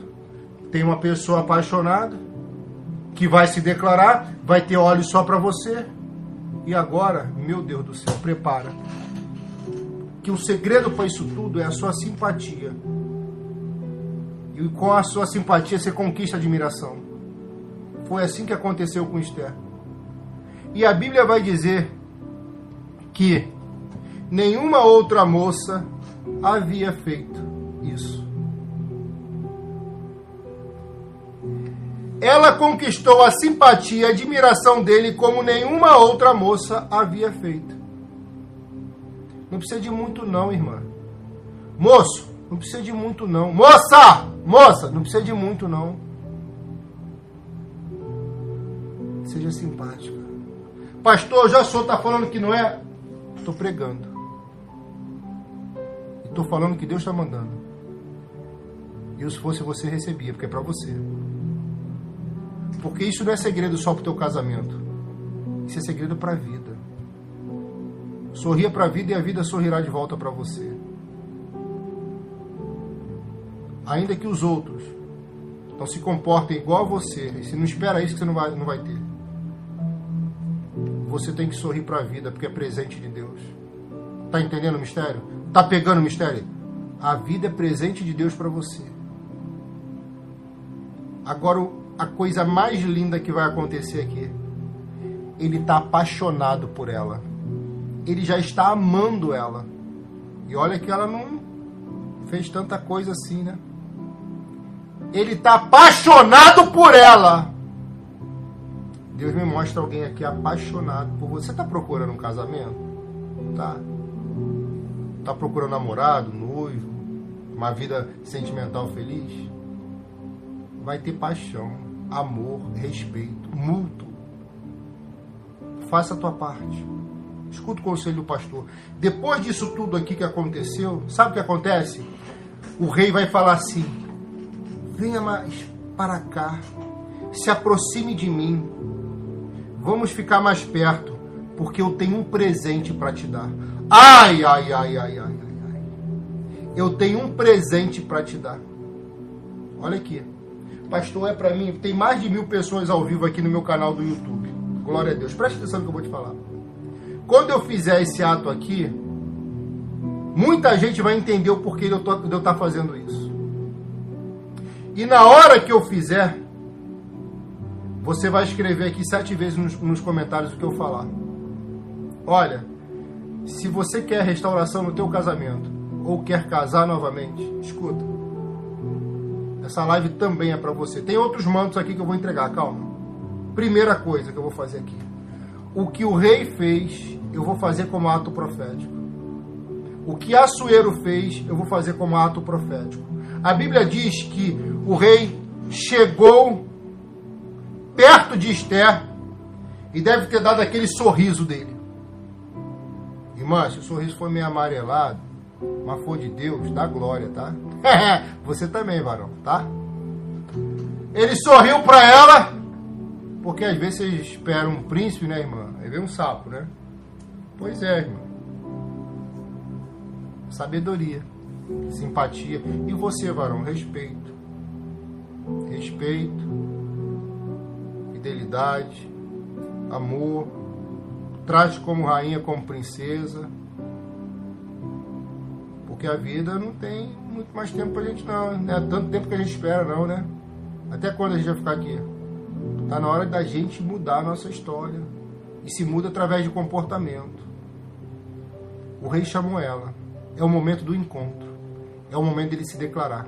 tem uma pessoa apaixonada que vai se declarar, vai ter olhos só para você. E agora, meu Deus do céu, prepara. Que o segredo para isso tudo é a sua simpatia. E com a sua simpatia você conquista admiração. Foi assim que aconteceu com Esther. E a Bíblia vai dizer que nenhuma outra moça havia feito isso. Ela conquistou a simpatia e admiração dele como nenhuma outra moça havia feito. Não precisa de muito não, irmã. Moço, não precisa de muito não. Moça! Moça, não precisa de muito não. Seja simpática. Pastor, já sou tá falando que não é? Estou pregando. Estou falando que Deus está mandando. E se fosse você, recebia, porque é para você. Porque isso não é segredo só para o teu casamento. Isso é segredo para a vida. Sorria para a vida e a vida sorrirá de volta para você. Ainda que os outros não se comportem igual a você, e se não espera isso que você não vai, não vai ter. Você tem que sorrir para a vida, porque é presente de Deus. Tá entendendo o mistério? Tá pegando o mistério? A vida é presente de Deus para você. Agora, a coisa mais linda que vai acontecer aqui. Ele está apaixonado por ela. Ele já está amando ela. E olha que ela não fez tanta coisa assim, né? Ele está apaixonado por ela. Deus me mostra alguém aqui apaixonado por você. Você está procurando um casamento? Tá. Está procurando namorado, noivo, uma vida sentimental feliz? Vai ter paixão amor, respeito, mútuo. Faça a tua parte. Escuta o conselho do pastor. Depois disso tudo aqui que aconteceu, sabe o que acontece? O rei vai falar assim: venha mais para cá, se aproxime de mim, vamos ficar mais perto, porque eu tenho um presente para te dar. Ai, ai, ai, ai, ai, ai, ai. Eu tenho um presente para te dar. Olha aqui. Pastor, é para mim. Tem mais de mil pessoas ao vivo aqui no meu canal do YouTube. Glória a Deus. Preste atenção no que eu vou te falar. Quando eu fizer esse ato aqui, muita gente vai entender o porquê de eu estar tá fazendo isso. E na hora que eu fizer, você vai escrever aqui sete vezes nos, nos comentários o que eu falar. Olha, se você quer restauração no teu casamento ou quer casar novamente, escuta. Essa live também é para você. Tem outros mantos aqui que eu vou entregar, calma. Primeira coisa que eu vou fazer aqui. O que o rei fez, eu vou fazer como ato profético. O que Assuero fez, eu vou fazer como ato profético. A Bíblia diz que o rei chegou perto de Esther e deve ter dado aquele sorriso dele. Irmã, se o sorriso for meio amarelado, mas for de Deus, dá glória, tá? Você também, varão, tá? Ele sorriu para ela, porque às vezes você espera um príncipe, né, irmã? Aí vem um sapo, né? Pois é, irmã. Sabedoria, simpatia. E você, varão, respeito. Respeito, fidelidade, amor. Trate como rainha, como princesa porque a vida não tem muito mais tempo pra gente não. Não é tanto tempo que a gente espera não, né? Até quando a gente vai ficar aqui? Tá na hora da gente mudar a nossa história. E se muda através de comportamento. O rei chamou ela. É o momento do encontro. É o momento dele se declarar.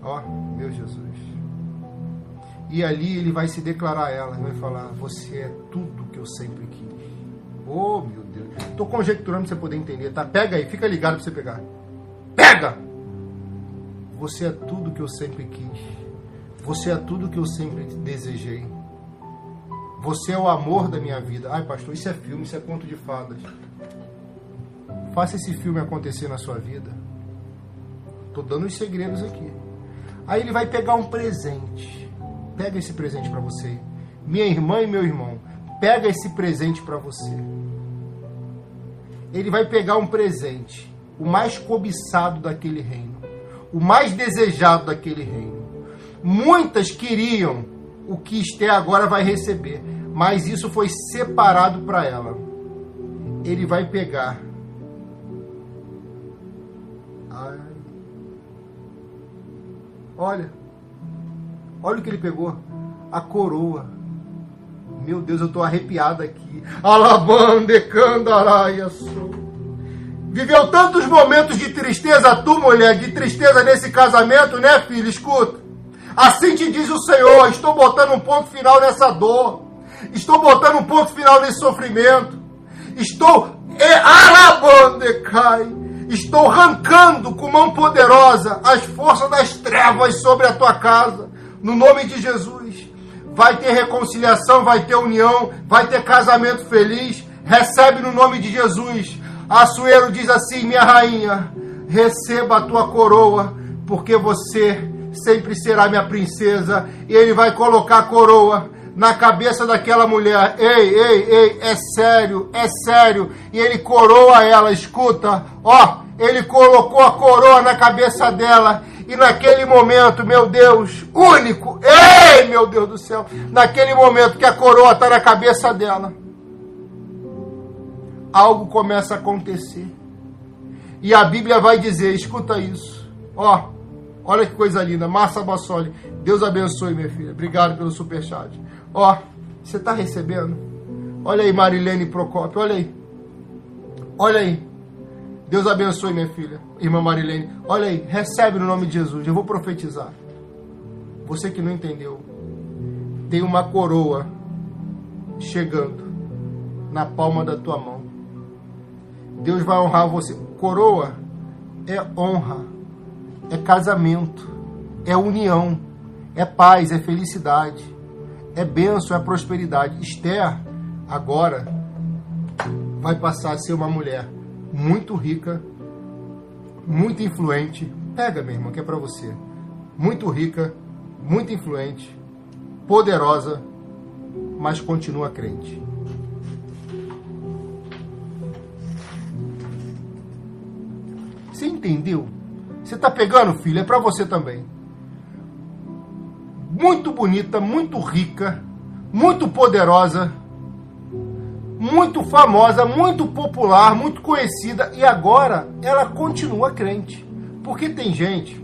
Ó, oh, meu Jesus. E ali ele vai se declarar a ela, vai falar: Você é tudo que eu sempre quis. Oh, meu. Tô conjecturando pra você poder entender, tá? Pega aí, fica ligado pra você pegar. Pega! Você é tudo que eu sempre quis. Você é tudo que eu sempre desejei. Você é o amor da minha vida. Ai, pastor, isso é filme, isso é conto de fadas. Faça esse filme acontecer na sua vida. Tô dando os segredos aqui. Aí ele vai pegar um presente. Pega esse presente para você. Minha irmã e meu irmão, pega esse presente para você. Ele vai pegar um presente, o mais cobiçado daquele reino, o mais desejado daquele reino. Muitas queriam o que Esté agora vai receber, mas isso foi separado para ela. Ele vai pegar. Olha, olha o que ele pegou: a coroa. Meu Deus, eu estou arrepiado aqui. Alabande candaraia sou. Viveu tantos momentos de tristeza, tu, mulher, de tristeza nesse casamento, né, filho? Escuta. Assim te diz o Senhor: estou botando um ponto final nessa dor. Estou botando um ponto final nesse sofrimento. Estou cai. Estou arrancando com mão poderosa as forças das trevas sobre a tua casa. No nome de Jesus. Vai ter reconciliação, vai ter união, vai ter casamento feliz. Recebe no nome de Jesus Açoeiro diz assim: Minha rainha, receba a tua coroa, porque você sempre será minha princesa. E ele vai colocar a coroa na cabeça daquela mulher. Ei, ei, ei, é sério, é sério. E ele coroa ela, escuta, ó, ele colocou a coroa na cabeça dela. E naquele momento, meu Deus, único, ei, meu Deus do céu, naquele momento que a coroa está na cabeça dela algo começa a acontecer. E a Bíblia vai dizer: escuta isso. Ó, olha que coisa linda. Massa Bassoli. Deus abençoe, minha filha. Obrigado pelo superchat. Ó, você está recebendo? Olha aí, Marilene Procópio. Olha aí. Olha aí. Deus abençoe, minha filha. Irmã Marilene. Olha aí. Recebe no nome de Jesus. Eu vou profetizar. Você que não entendeu. Tem uma coroa chegando na palma da tua mão. Deus vai honrar você. Coroa é honra, é casamento, é união, é paz, é felicidade, é bênção, é prosperidade. Esther, agora, vai passar a ser uma mulher muito rica, muito influente. Pega, minha irmã, que é para você. Muito rica, muito influente, poderosa, mas continua crente. Você entendeu? Você está pegando, filho? É para você também. Muito bonita, muito rica, muito poderosa, muito famosa, muito popular, muito conhecida e agora ela continua crente. Porque tem gente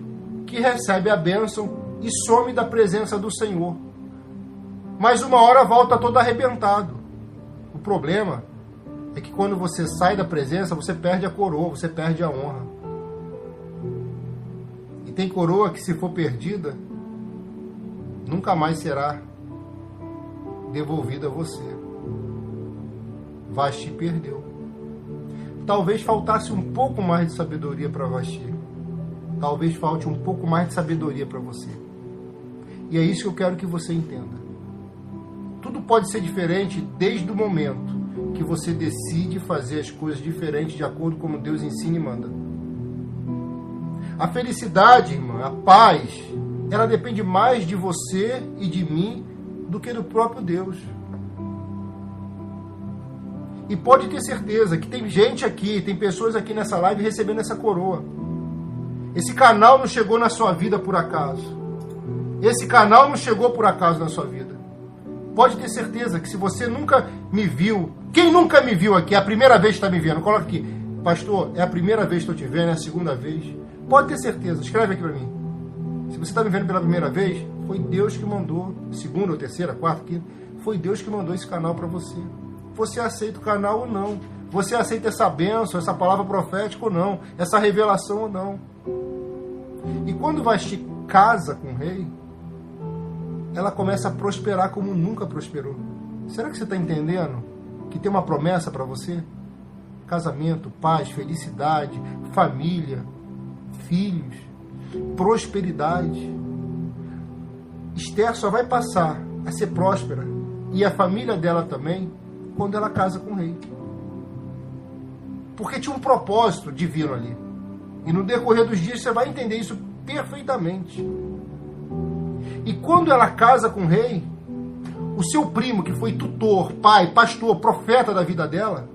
que recebe a bênção e some da presença do Senhor. Mas uma hora volta todo arrebentado. O problema é que quando você sai da presença, você perde a coroa, você perde a honra. E tem coroa que, se for perdida, nunca mais será devolvida a você. Vasti perdeu. Talvez faltasse um pouco mais de sabedoria para Vasti. Talvez falte um pouco mais de sabedoria para você. E é isso que eu quero que você entenda. Tudo pode ser diferente desde o momento que você decide fazer as coisas diferentes de acordo com como Deus ensina e manda. A felicidade, irmã, a paz, ela depende mais de você e de mim do que do próprio Deus. E pode ter certeza que tem gente aqui, tem pessoas aqui nessa live recebendo essa coroa. Esse canal não chegou na sua vida por acaso. Esse canal não chegou por acaso na sua vida. Pode ter certeza que se você nunca me viu, quem nunca me viu aqui, é a primeira vez que está me vendo, coloca aqui, pastor, é a primeira vez que estou te vendo, é a segunda vez. Pode ter certeza, escreve aqui para mim. Se você está me vendo pela primeira vez, foi Deus que mandou, segunda ou terceira, quarta, quinta, foi Deus que mandou esse canal para você. Você aceita o canal ou não? Você aceita essa bênção, essa palavra profética ou não? Essa revelação ou não? E quando Vasti casa com o rei, ela começa a prosperar como nunca prosperou. Será que você está entendendo que tem uma promessa para você? Casamento, paz, felicidade, família, filhos, prosperidade. Esther só vai passar a ser próspera e a família dela também quando ela casa com o rei. Porque tinha um propósito divino ali. E no decorrer dos dias você vai entender isso perfeitamente. E quando ela casa com o rei, o seu primo, que foi tutor, pai, pastor, profeta da vida dela,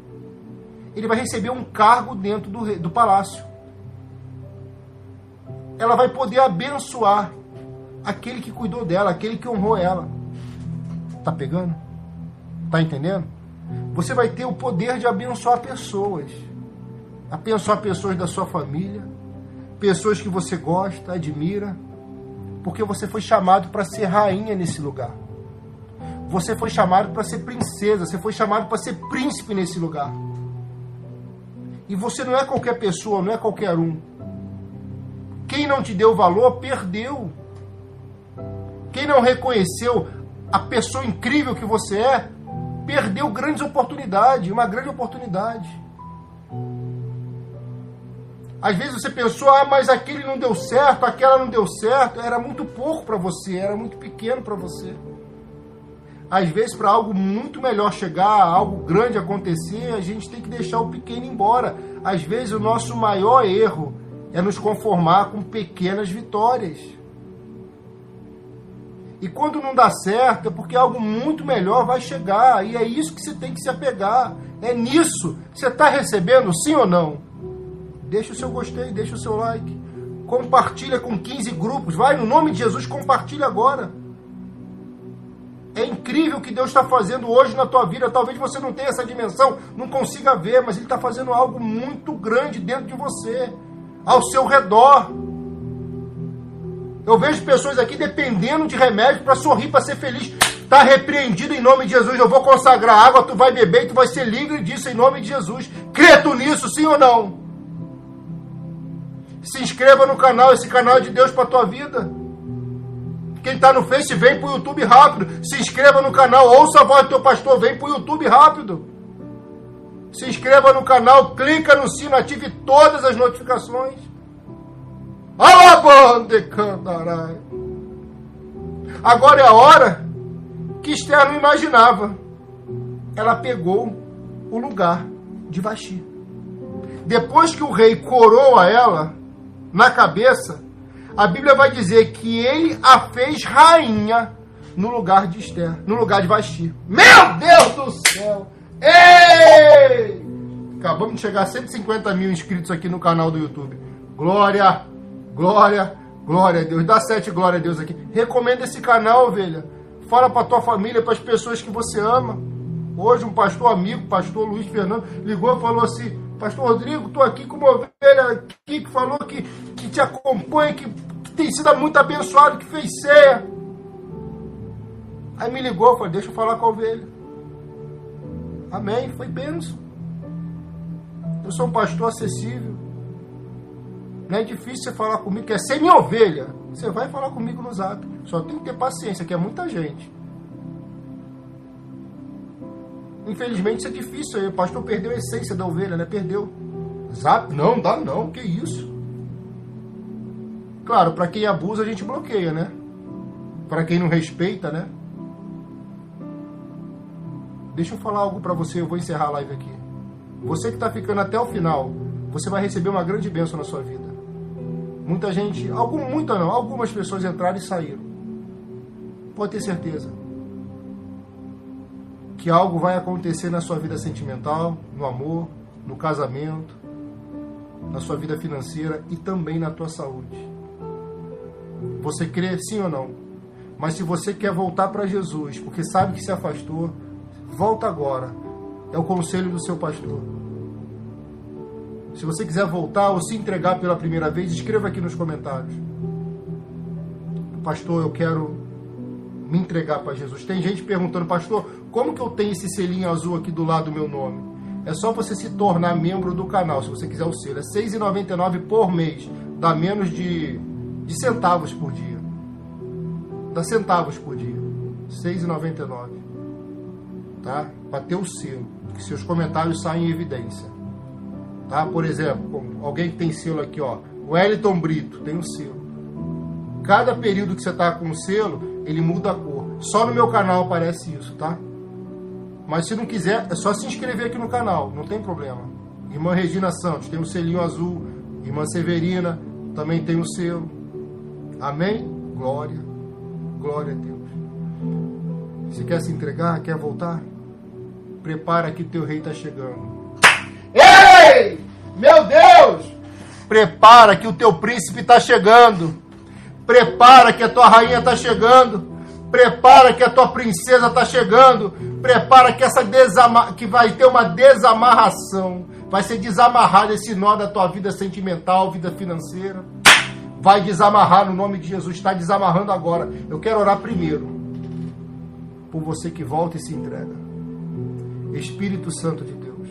ele vai receber um cargo dentro do, do palácio. ela vai poder abençoar aquele que cuidou dela, aquele que honrou ela. Tá pegando? Tá entendendo? Você vai ter o poder de abençoar pessoas. Abençoar pessoas da sua família, pessoas que você gosta, admira, porque você foi chamado para ser rainha nesse lugar. Você foi chamado para ser princesa, você foi chamado para ser príncipe nesse lugar. E você não é qualquer pessoa, não é qualquer um. Quem não te deu valor, perdeu. Quem não reconheceu a pessoa incrível que você é, perdeu grandes oportunidades, uma grande oportunidade. Às vezes você pensou, ah, mas aquele não deu certo, aquela não deu certo, era muito pouco para você, era muito pequeno para você. Às vezes, para algo muito melhor chegar, algo grande acontecer, a gente tem que deixar o pequeno embora. Às vezes, o nosso maior erro é nos conformar com pequenas vitórias. E quando não dá certo, é porque algo muito melhor vai chegar. E é isso que você tem que se apegar. É nisso. Você está recebendo, sim ou não? Deixa o seu gostei, deixa o seu like. Compartilha com 15 grupos. Vai, no nome de Jesus, compartilha agora. É incrível o que Deus está fazendo hoje na tua vida. Talvez você não tenha essa dimensão, não consiga ver, mas Ele está fazendo algo muito grande dentro de você, ao seu redor. Eu vejo pessoas aqui dependendo de remédio para sorrir, para ser feliz. Está repreendido em nome de Jesus. Eu vou consagrar água, tu vai beber e tu vai ser livre disso em nome de Jesus. Tu nisso, sim ou não? Se inscreva no canal, esse canal é de Deus para tua vida. Quem está no Face, vem para o YouTube rápido. Se inscreva no canal, ouça a voz do teu pastor, vem para o YouTube rápido. Se inscreva no canal, clica no sino, ative todas as notificações. Agora é a hora que Esther não imaginava. Ela pegou o lugar de Vaxi. Depois que o rei coroa ela na cabeça, a Bíblia vai dizer que ele a fez rainha no lugar de Esther, no lugar de Vaxi. Meu Deus do céu! Ei! Acabamos de chegar a 150 mil inscritos aqui no canal do YouTube. Glória! Glória, glória a Deus. Dá sete glória a Deus aqui. Recomenda esse canal, ovelha. Fala para tua família, para as pessoas que você ama. Hoje um pastor amigo, pastor Luiz Fernando, ligou e falou assim: Pastor Rodrigo, estou aqui com uma ovelha aqui que falou que, que te acompanha, que, que tem sido muito abençoado, que fez ceia. Aí me ligou, falou: Deixa eu falar com a ovelha. Amém, foi benção. Eu sou um pastor acessível. Não é difícil você falar comigo, é ser minha ovelha. Você vai falar comigo no zap. Só tem que ter paciência, que é muita gente. Infelizmente isso é difícil. O pastor perdeu a essência da ovelha, né? Perdeu. Zap? Não, dá não. Que isso? Claro, para quem abusa a gente bloqueia, né? Para quem não respeita, né? Deixa eu falar algo para você, eu vou encerrar a live aqui. Você que está ficando até o final, você vai receber uma grande bênção na sua vida. Muita gente, algum, muita não, algumas pessoas entraram e saíram. Pode ter certeza que algo vai acontecer na sua vida sentimental, no amor, no casamento, na sua vida financeira e também na tua saúde. Você crê sim ou não? Mas se você quer voltar para Jesus, porque sabe que se afastou, volta agora. É o conselho do seu pastor. Se você quiser voltar ou se entregar pela primeira vez, escreva aqui nos comentários. Pastor, eu quero me entregar para Jesus. Tem gente perguntando, pastor, como que eu tenho esse selinho azul aqui do lado do meu nome? É só você se tornar membro do canal, se você quiser o selo. É R$ 6,99 por mês. Dá menos de, de centavos por dia. Dá centavos por dia. R$ 6,99. Tá? Para ter o selo. Que seus comentários saem em evidência. Tá? Por exemplo, alguém que tem selo aqui, ó, Wellington Brito, tem um selo. Cada período que você está com o selo, ele muda a cor. Só no meu canal aparece isso, tá? Mas se não quiser, é só se inscrever aqui no canal, não tem problema. Irmã Regina Santos tem o um selinho azul, Irmã Severina também tem o um selo. Amém? Glória, glória a Deus. Se quer se entregar, quer voltar? Prepara que teu rei está chegando. Ei! Meu Deus! Prepara que o teu príncipe está chegando. Prepara que a tua rainha está chegando. Prepara que a tua princesa está chegando. Prepara que essa desama que vai ter uma desamarração. Vai ser desamarrado esse nó da tua vida sentimental, vida financeira. Vai desamarrar no nome de Jesus. Está desamarrando agora. Eu quero orar primeiro por você que volta e se entrega. Espírito Santo de Deus,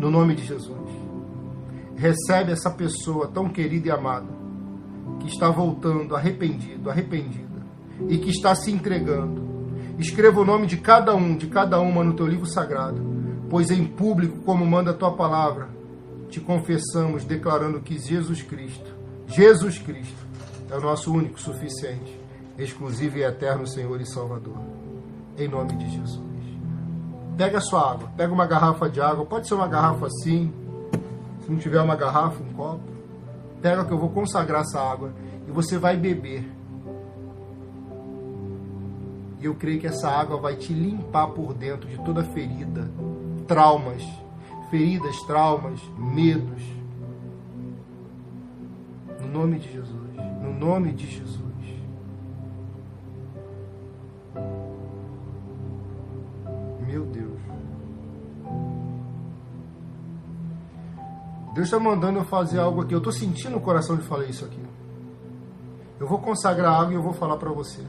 no nome de Jesus, recebe essa pessoa tão querida e amada que está voltando arrependido, arrependida e que está se entregando. Escreva o nome de cada um, de cada uma no teu livro sagrado, pois em público, como manda a tua palavra, te confessamos declarando que Jesus Cristo, Jesus Cristo, é o nosso único, suficiente, exclusivo e eterno Senhor e Salvador. Em nome de Jesus. Pega a sua água, pega uma garrafa de água, pode ser uma garrafa assim, se não tiver uma garrafa, um copo Pega que eu vou consagrar essa água e você vai beber. E eu creio que essa água vai te limpar por dentro de toda ferida, traumas, feridas, traumas, medos. No nome de Jesus. No nome de Jesus. Meu Deus. Deus está mandando eu fazer algo aqui. Eu estou sentindo o coração de falar isso aqui. Eu vou consagrar água e eu vou falar para você.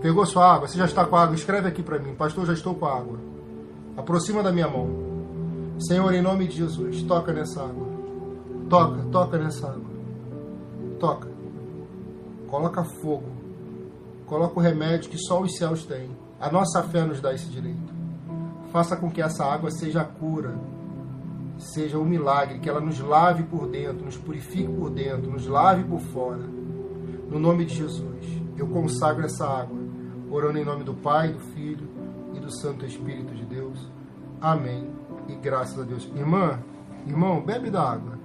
Pegou sua água? Você já está com a água? Escreve aqui para mim. Pastor, já estou com a água. Aproxima da minha mão. Senhor, em nome de Jesus, toca nessa água. Toca, toca nessa água. Toca. Coloca fogo. Coloca o remédio que só os céus têm. A nossa fé nos dá esse direito. Faça com que essa água seja a cura seja um milagre, que ela nos lave por dentro, nos purifique por dentro, nos lave por fora. No nome de Jesus, eu consagro essa água, orando em nome do Pai, do Filho e do Santo Espírito de Deus. Amém. E graças a Deus. Irmã, irmão, bebe da água.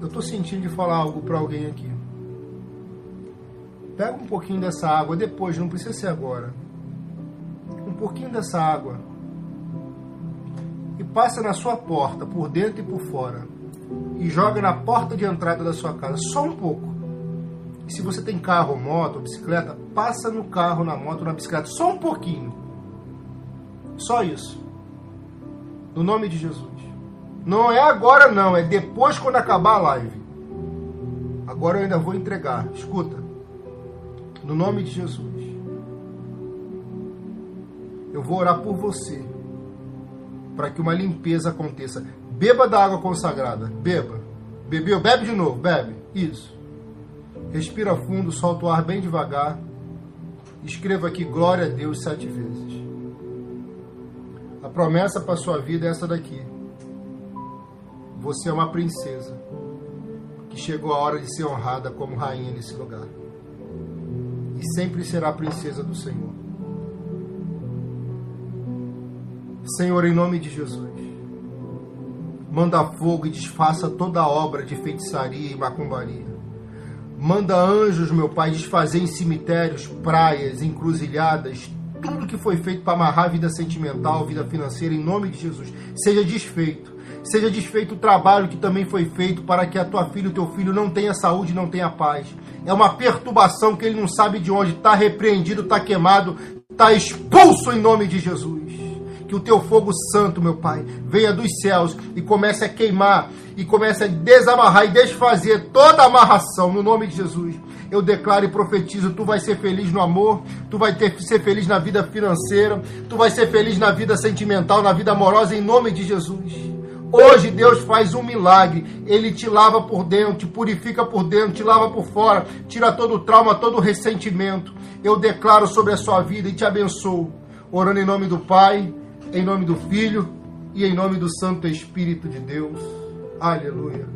Eu estou sentindo de falar algo para alguém aqui. Pega um pouquinho dessa água depois, não precisa ser agora pouquinho dessa água e passa na sua porta, por dentro e por fora, e joga na porta de entrada da sua casa, só um pouco. E se você tem carro, moto, bicicleta, passa no carro, na moto, na bicicleta, só um pouquinho. Só isso. No nome de Jesus. Não é agora não, é depois quando acabar a live. Agora eu ainda vou entregar. Escuta. No nome de Jesus eu vou orar por você para que uma limpeza aconteça. Beba da água consagrada, beba. Bebeu? Bebe de novo, bebe. Isso. Respira fundo, solta o ar bem devagar. Escreva aqui glória a Deus sete vezes. A promessa para sua vida é essa daqui. Você é uma princesa que chegou a hora de ser honrada como rainha nesse lugar. E sempre será princesa do Senhor. Senhor, em nome de Jesus, manda fogo e desfaça toda obra de feitiçaria e macumbaria. Manda anjos, meu Pai, desfazer em cemitérios, praias, encruzilhadas, tudo que foi feito para amarrar a vida sentimental, vida financeira, em nome de Jesus, seja desfeito. Seja desfeito o trabalho que também foi feito para que a tua filha e o teu filho não tenha saúde, não tenha paz. É uma perturbação que ele não sabe de onde. Está repreendido, está queimado, está expulso em nome de Jesus que o teu fogo santo, meu Pai, venha dos céus e comece a queimar e comece a desamarrar e desfazer toda amarração no nome de Jesus. Eu declaro e profetizo: tu vai ser feliz no amor, tu vai ter, ser feliz na vida financeira, tu vai ser feliz na vida sentimental, na vida amorosa, em nome de Jesus. Hoje Deus faz um milagre. Ele te lava por dentro, te purifica por dentro, te lava por fora, tira todo o trauma, todo o ressentimento. Eu declaro sobre a sua vida e te abençoo. Orando em nome do Pai, em nome do Filho e em nome do Santo Espírito de Deus. Aleluia.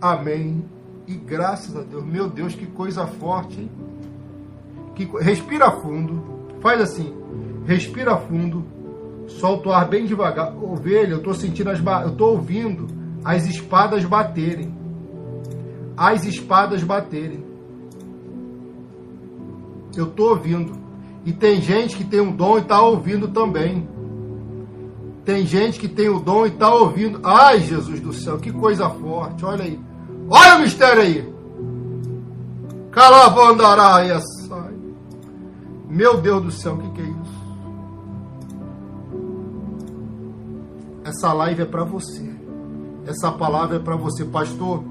Amém. E graças a Deus. Meu Deus, que coisa forte, hein? Que... Respira fundo. Faz assim. Respira fundo. Solta o ar bem devagar. Ovelha, eu estou sentindo as eu estou ouvindo as espadas baterem. As espadas baterem. Eu estou ouvindo. E tem gente que tem um dom e está ouvindo também. Tem gente que tem o dom e está ouvindo. Ai, Jesus do céu, que coisa forte. Olha aí. Olha o mistério aí. Calavandaraia sai. Meu Deus do céu, o que, que é isso? Essa live é para você. Essa palavra é para você, pastor.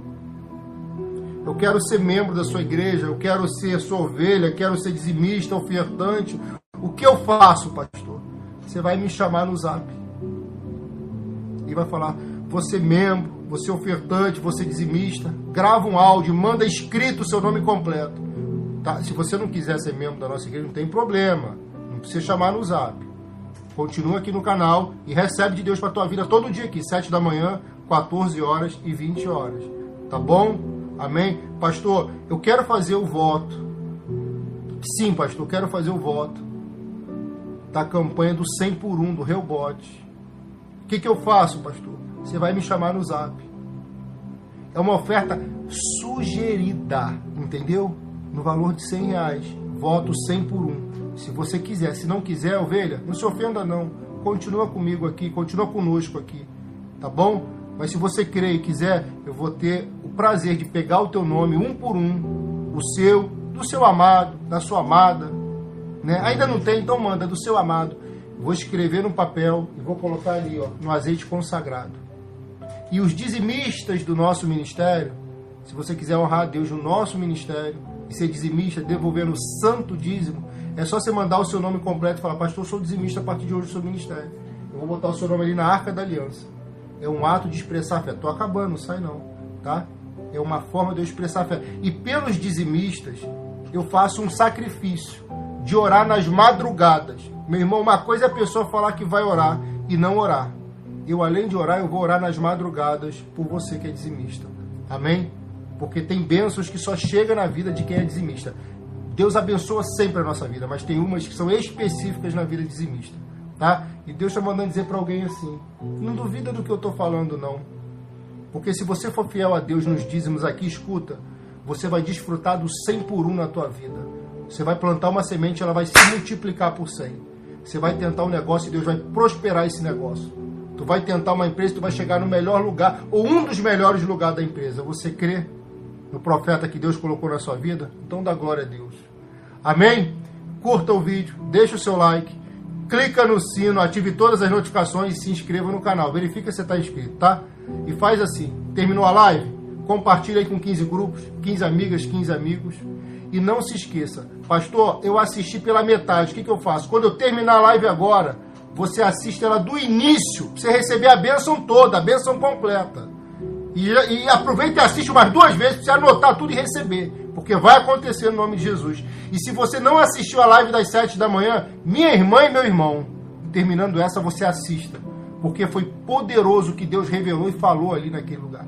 Eu quero ser membro da sua igreja, eu quero ser sua ovelha, quero ser dizimista, ofertante. O que eu faço, pastor? Você vai me chamar no zap. E vai falar: você membro, você ofertante, você dizimista. Grava um áudio, manda escrito o seu nome completo. Tá? Se você não quiser ser membro da nossa igreja, não tem problema. Não precisa chamar no zap. Continua aqui no canal e recebe de Deus para tua vida todo dia aqui, 7 da manhã, 14 horas e 20 horas. Tá bom? Amém? Pastor, eu quero fazer o voto. Sim, pastor, eu quero fazer o voto da campanha do 100 por 1 do Reubote. Que, que eu faço, pastor? Você vai me chamar no zap. É uma oferta sugerida, entendeu? No valor de 100 reais. Voto 100 por 1. Se você quiser. Se não quiser, ovelha, não se ofenda não. Continua comigo aqui, continua conosco aqui. Tá bom? Mas se você crer e quiser, eu vou ter o prazer de pegar o teu nome um por um, o seu, do seu amado, da sua amada. Né? Ainda não tem, então manda, do seu amado. Vou escrever no papel e vou colocar ali, ó, no azeite consagrado. E os dizimistas do nosso ministério, se você quiser honrar a Deus no nosso ministério e ser dizimista, devolvendo o santo dízimo, é só você mandar o seu nome completo e falar, pastor, eu sou dizimista a partir de hoje do seu ministério. Eu vou botar o seu nome ali na arca da aliança. É um ato de expressar fé. Estou acabando, sai não. Tá? É uma forma de eu expressar fé. E pelos dizimistas, eu faço um sacrifício de orar nas madrugadas. Meu irmão, uma coisa é a pessoa falar que vai orar e não orar. Eu, além de orar, eu vou orar nas madrugadas por você que é dizimista. Amém? Porque tem bênçãos que só chegam na vida de quem é dizimista. Deus abençoa sempre a nossa vida, mas tem umas que são específicas na vida dizimista tá? E Deus está mandando dizer para alguém assim: não duvida do que eu estou falando, não. Porque se você for fiel a Deus nos dízimos aqui, escuta, você vai desfrutar do 100 por 1 na tua vida. Você vai plantar uma semente, ela vai se multiplicar por 100. Você vai tentar um negócio e Deus vai prosperar esse negócio. Tu vai tentar uma empresa, tu vai chegar no melhor lugar, ou um dos melhores lugares da empresa. Você crê no profeta que Deus colocou na sua vida? Então dá glória a Deus. Amém? Curta o vídeo, deixa o seu like clica no sino, ative todas as notificações e se inscreva no canal. Verifica se está inscrito, tá? E faz assim, terminou a live? Compartilha aí com 15 grupos, 15 amigas, 15 amigos. E não se esqueça, pastor, eu assisti pela metade, o que, que eu faço? Quando eu terminar a live agora, você assiste ela do início, pra você receber a bênção toda, a bênção completa. E, e aproveita e assiste umas duas vezes para você anotar tudo e receber porque vai acontecer no nome de Jesus. E se você não assistiu a live das 7 da manhã, minha irmã e meu irmão, terminando essa, você assista, porque foi poderoso o que Deus revelou e falou ali naquele lugar.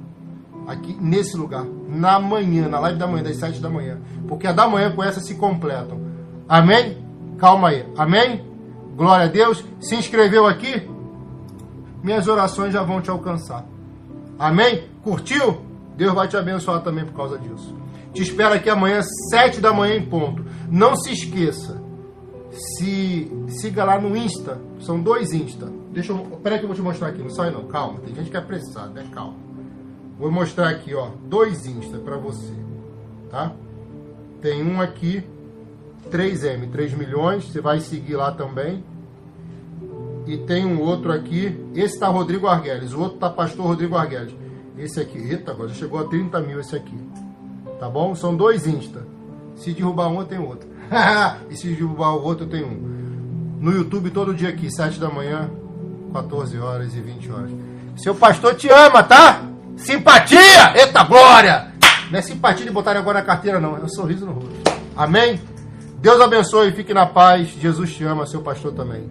Aqui, nesse lugar, na manhã, na live da manhã, das 7 da manhã. Porque a da manhã com essa se completam. Amém? Calma aí. Amém? Glória a Deus. Se inscreveu aqui? Minhas orações já vão te alcançar. Amém? Curtiu? Deus vai te abençoar também por causa disso. Te espero aqui amanhã, sete da manhã em ponto. Não se esqueça. Se siga lá no Insta. São dois Insta. Deixa eu. Peraí que eu vou te mostrar aqui. Não sai não. Calma. Tem gente que é apressada, né? Calma. Vou mostrar aqui, ó. Dois Insta para você. Tá? Tem um aqui. 3M, 3 milhões. Você vai seguir lá também. E tem um outro aqui. Esse tá Rodrigo Arguelles. O outro tá Pastor Rodrigo Arguelles. Esse aqui. Eita, agora chegou a 30 mil esse aqui. Tá bom? São dois Insta. Se derrubar um, tenho outro. e se derrubar o outro, tenho um. No YouTube, todo dia aqui, 7 da manhã, 14 horas e 20 horas. Seu pastor te ama, tá? Simpatia! Eita glória! Não é simpatia de botar agora na carteira, não. É um sorriso no rosto. Amém? Deus abençoe, fique na paz. Jesus te ama, seu pastor também.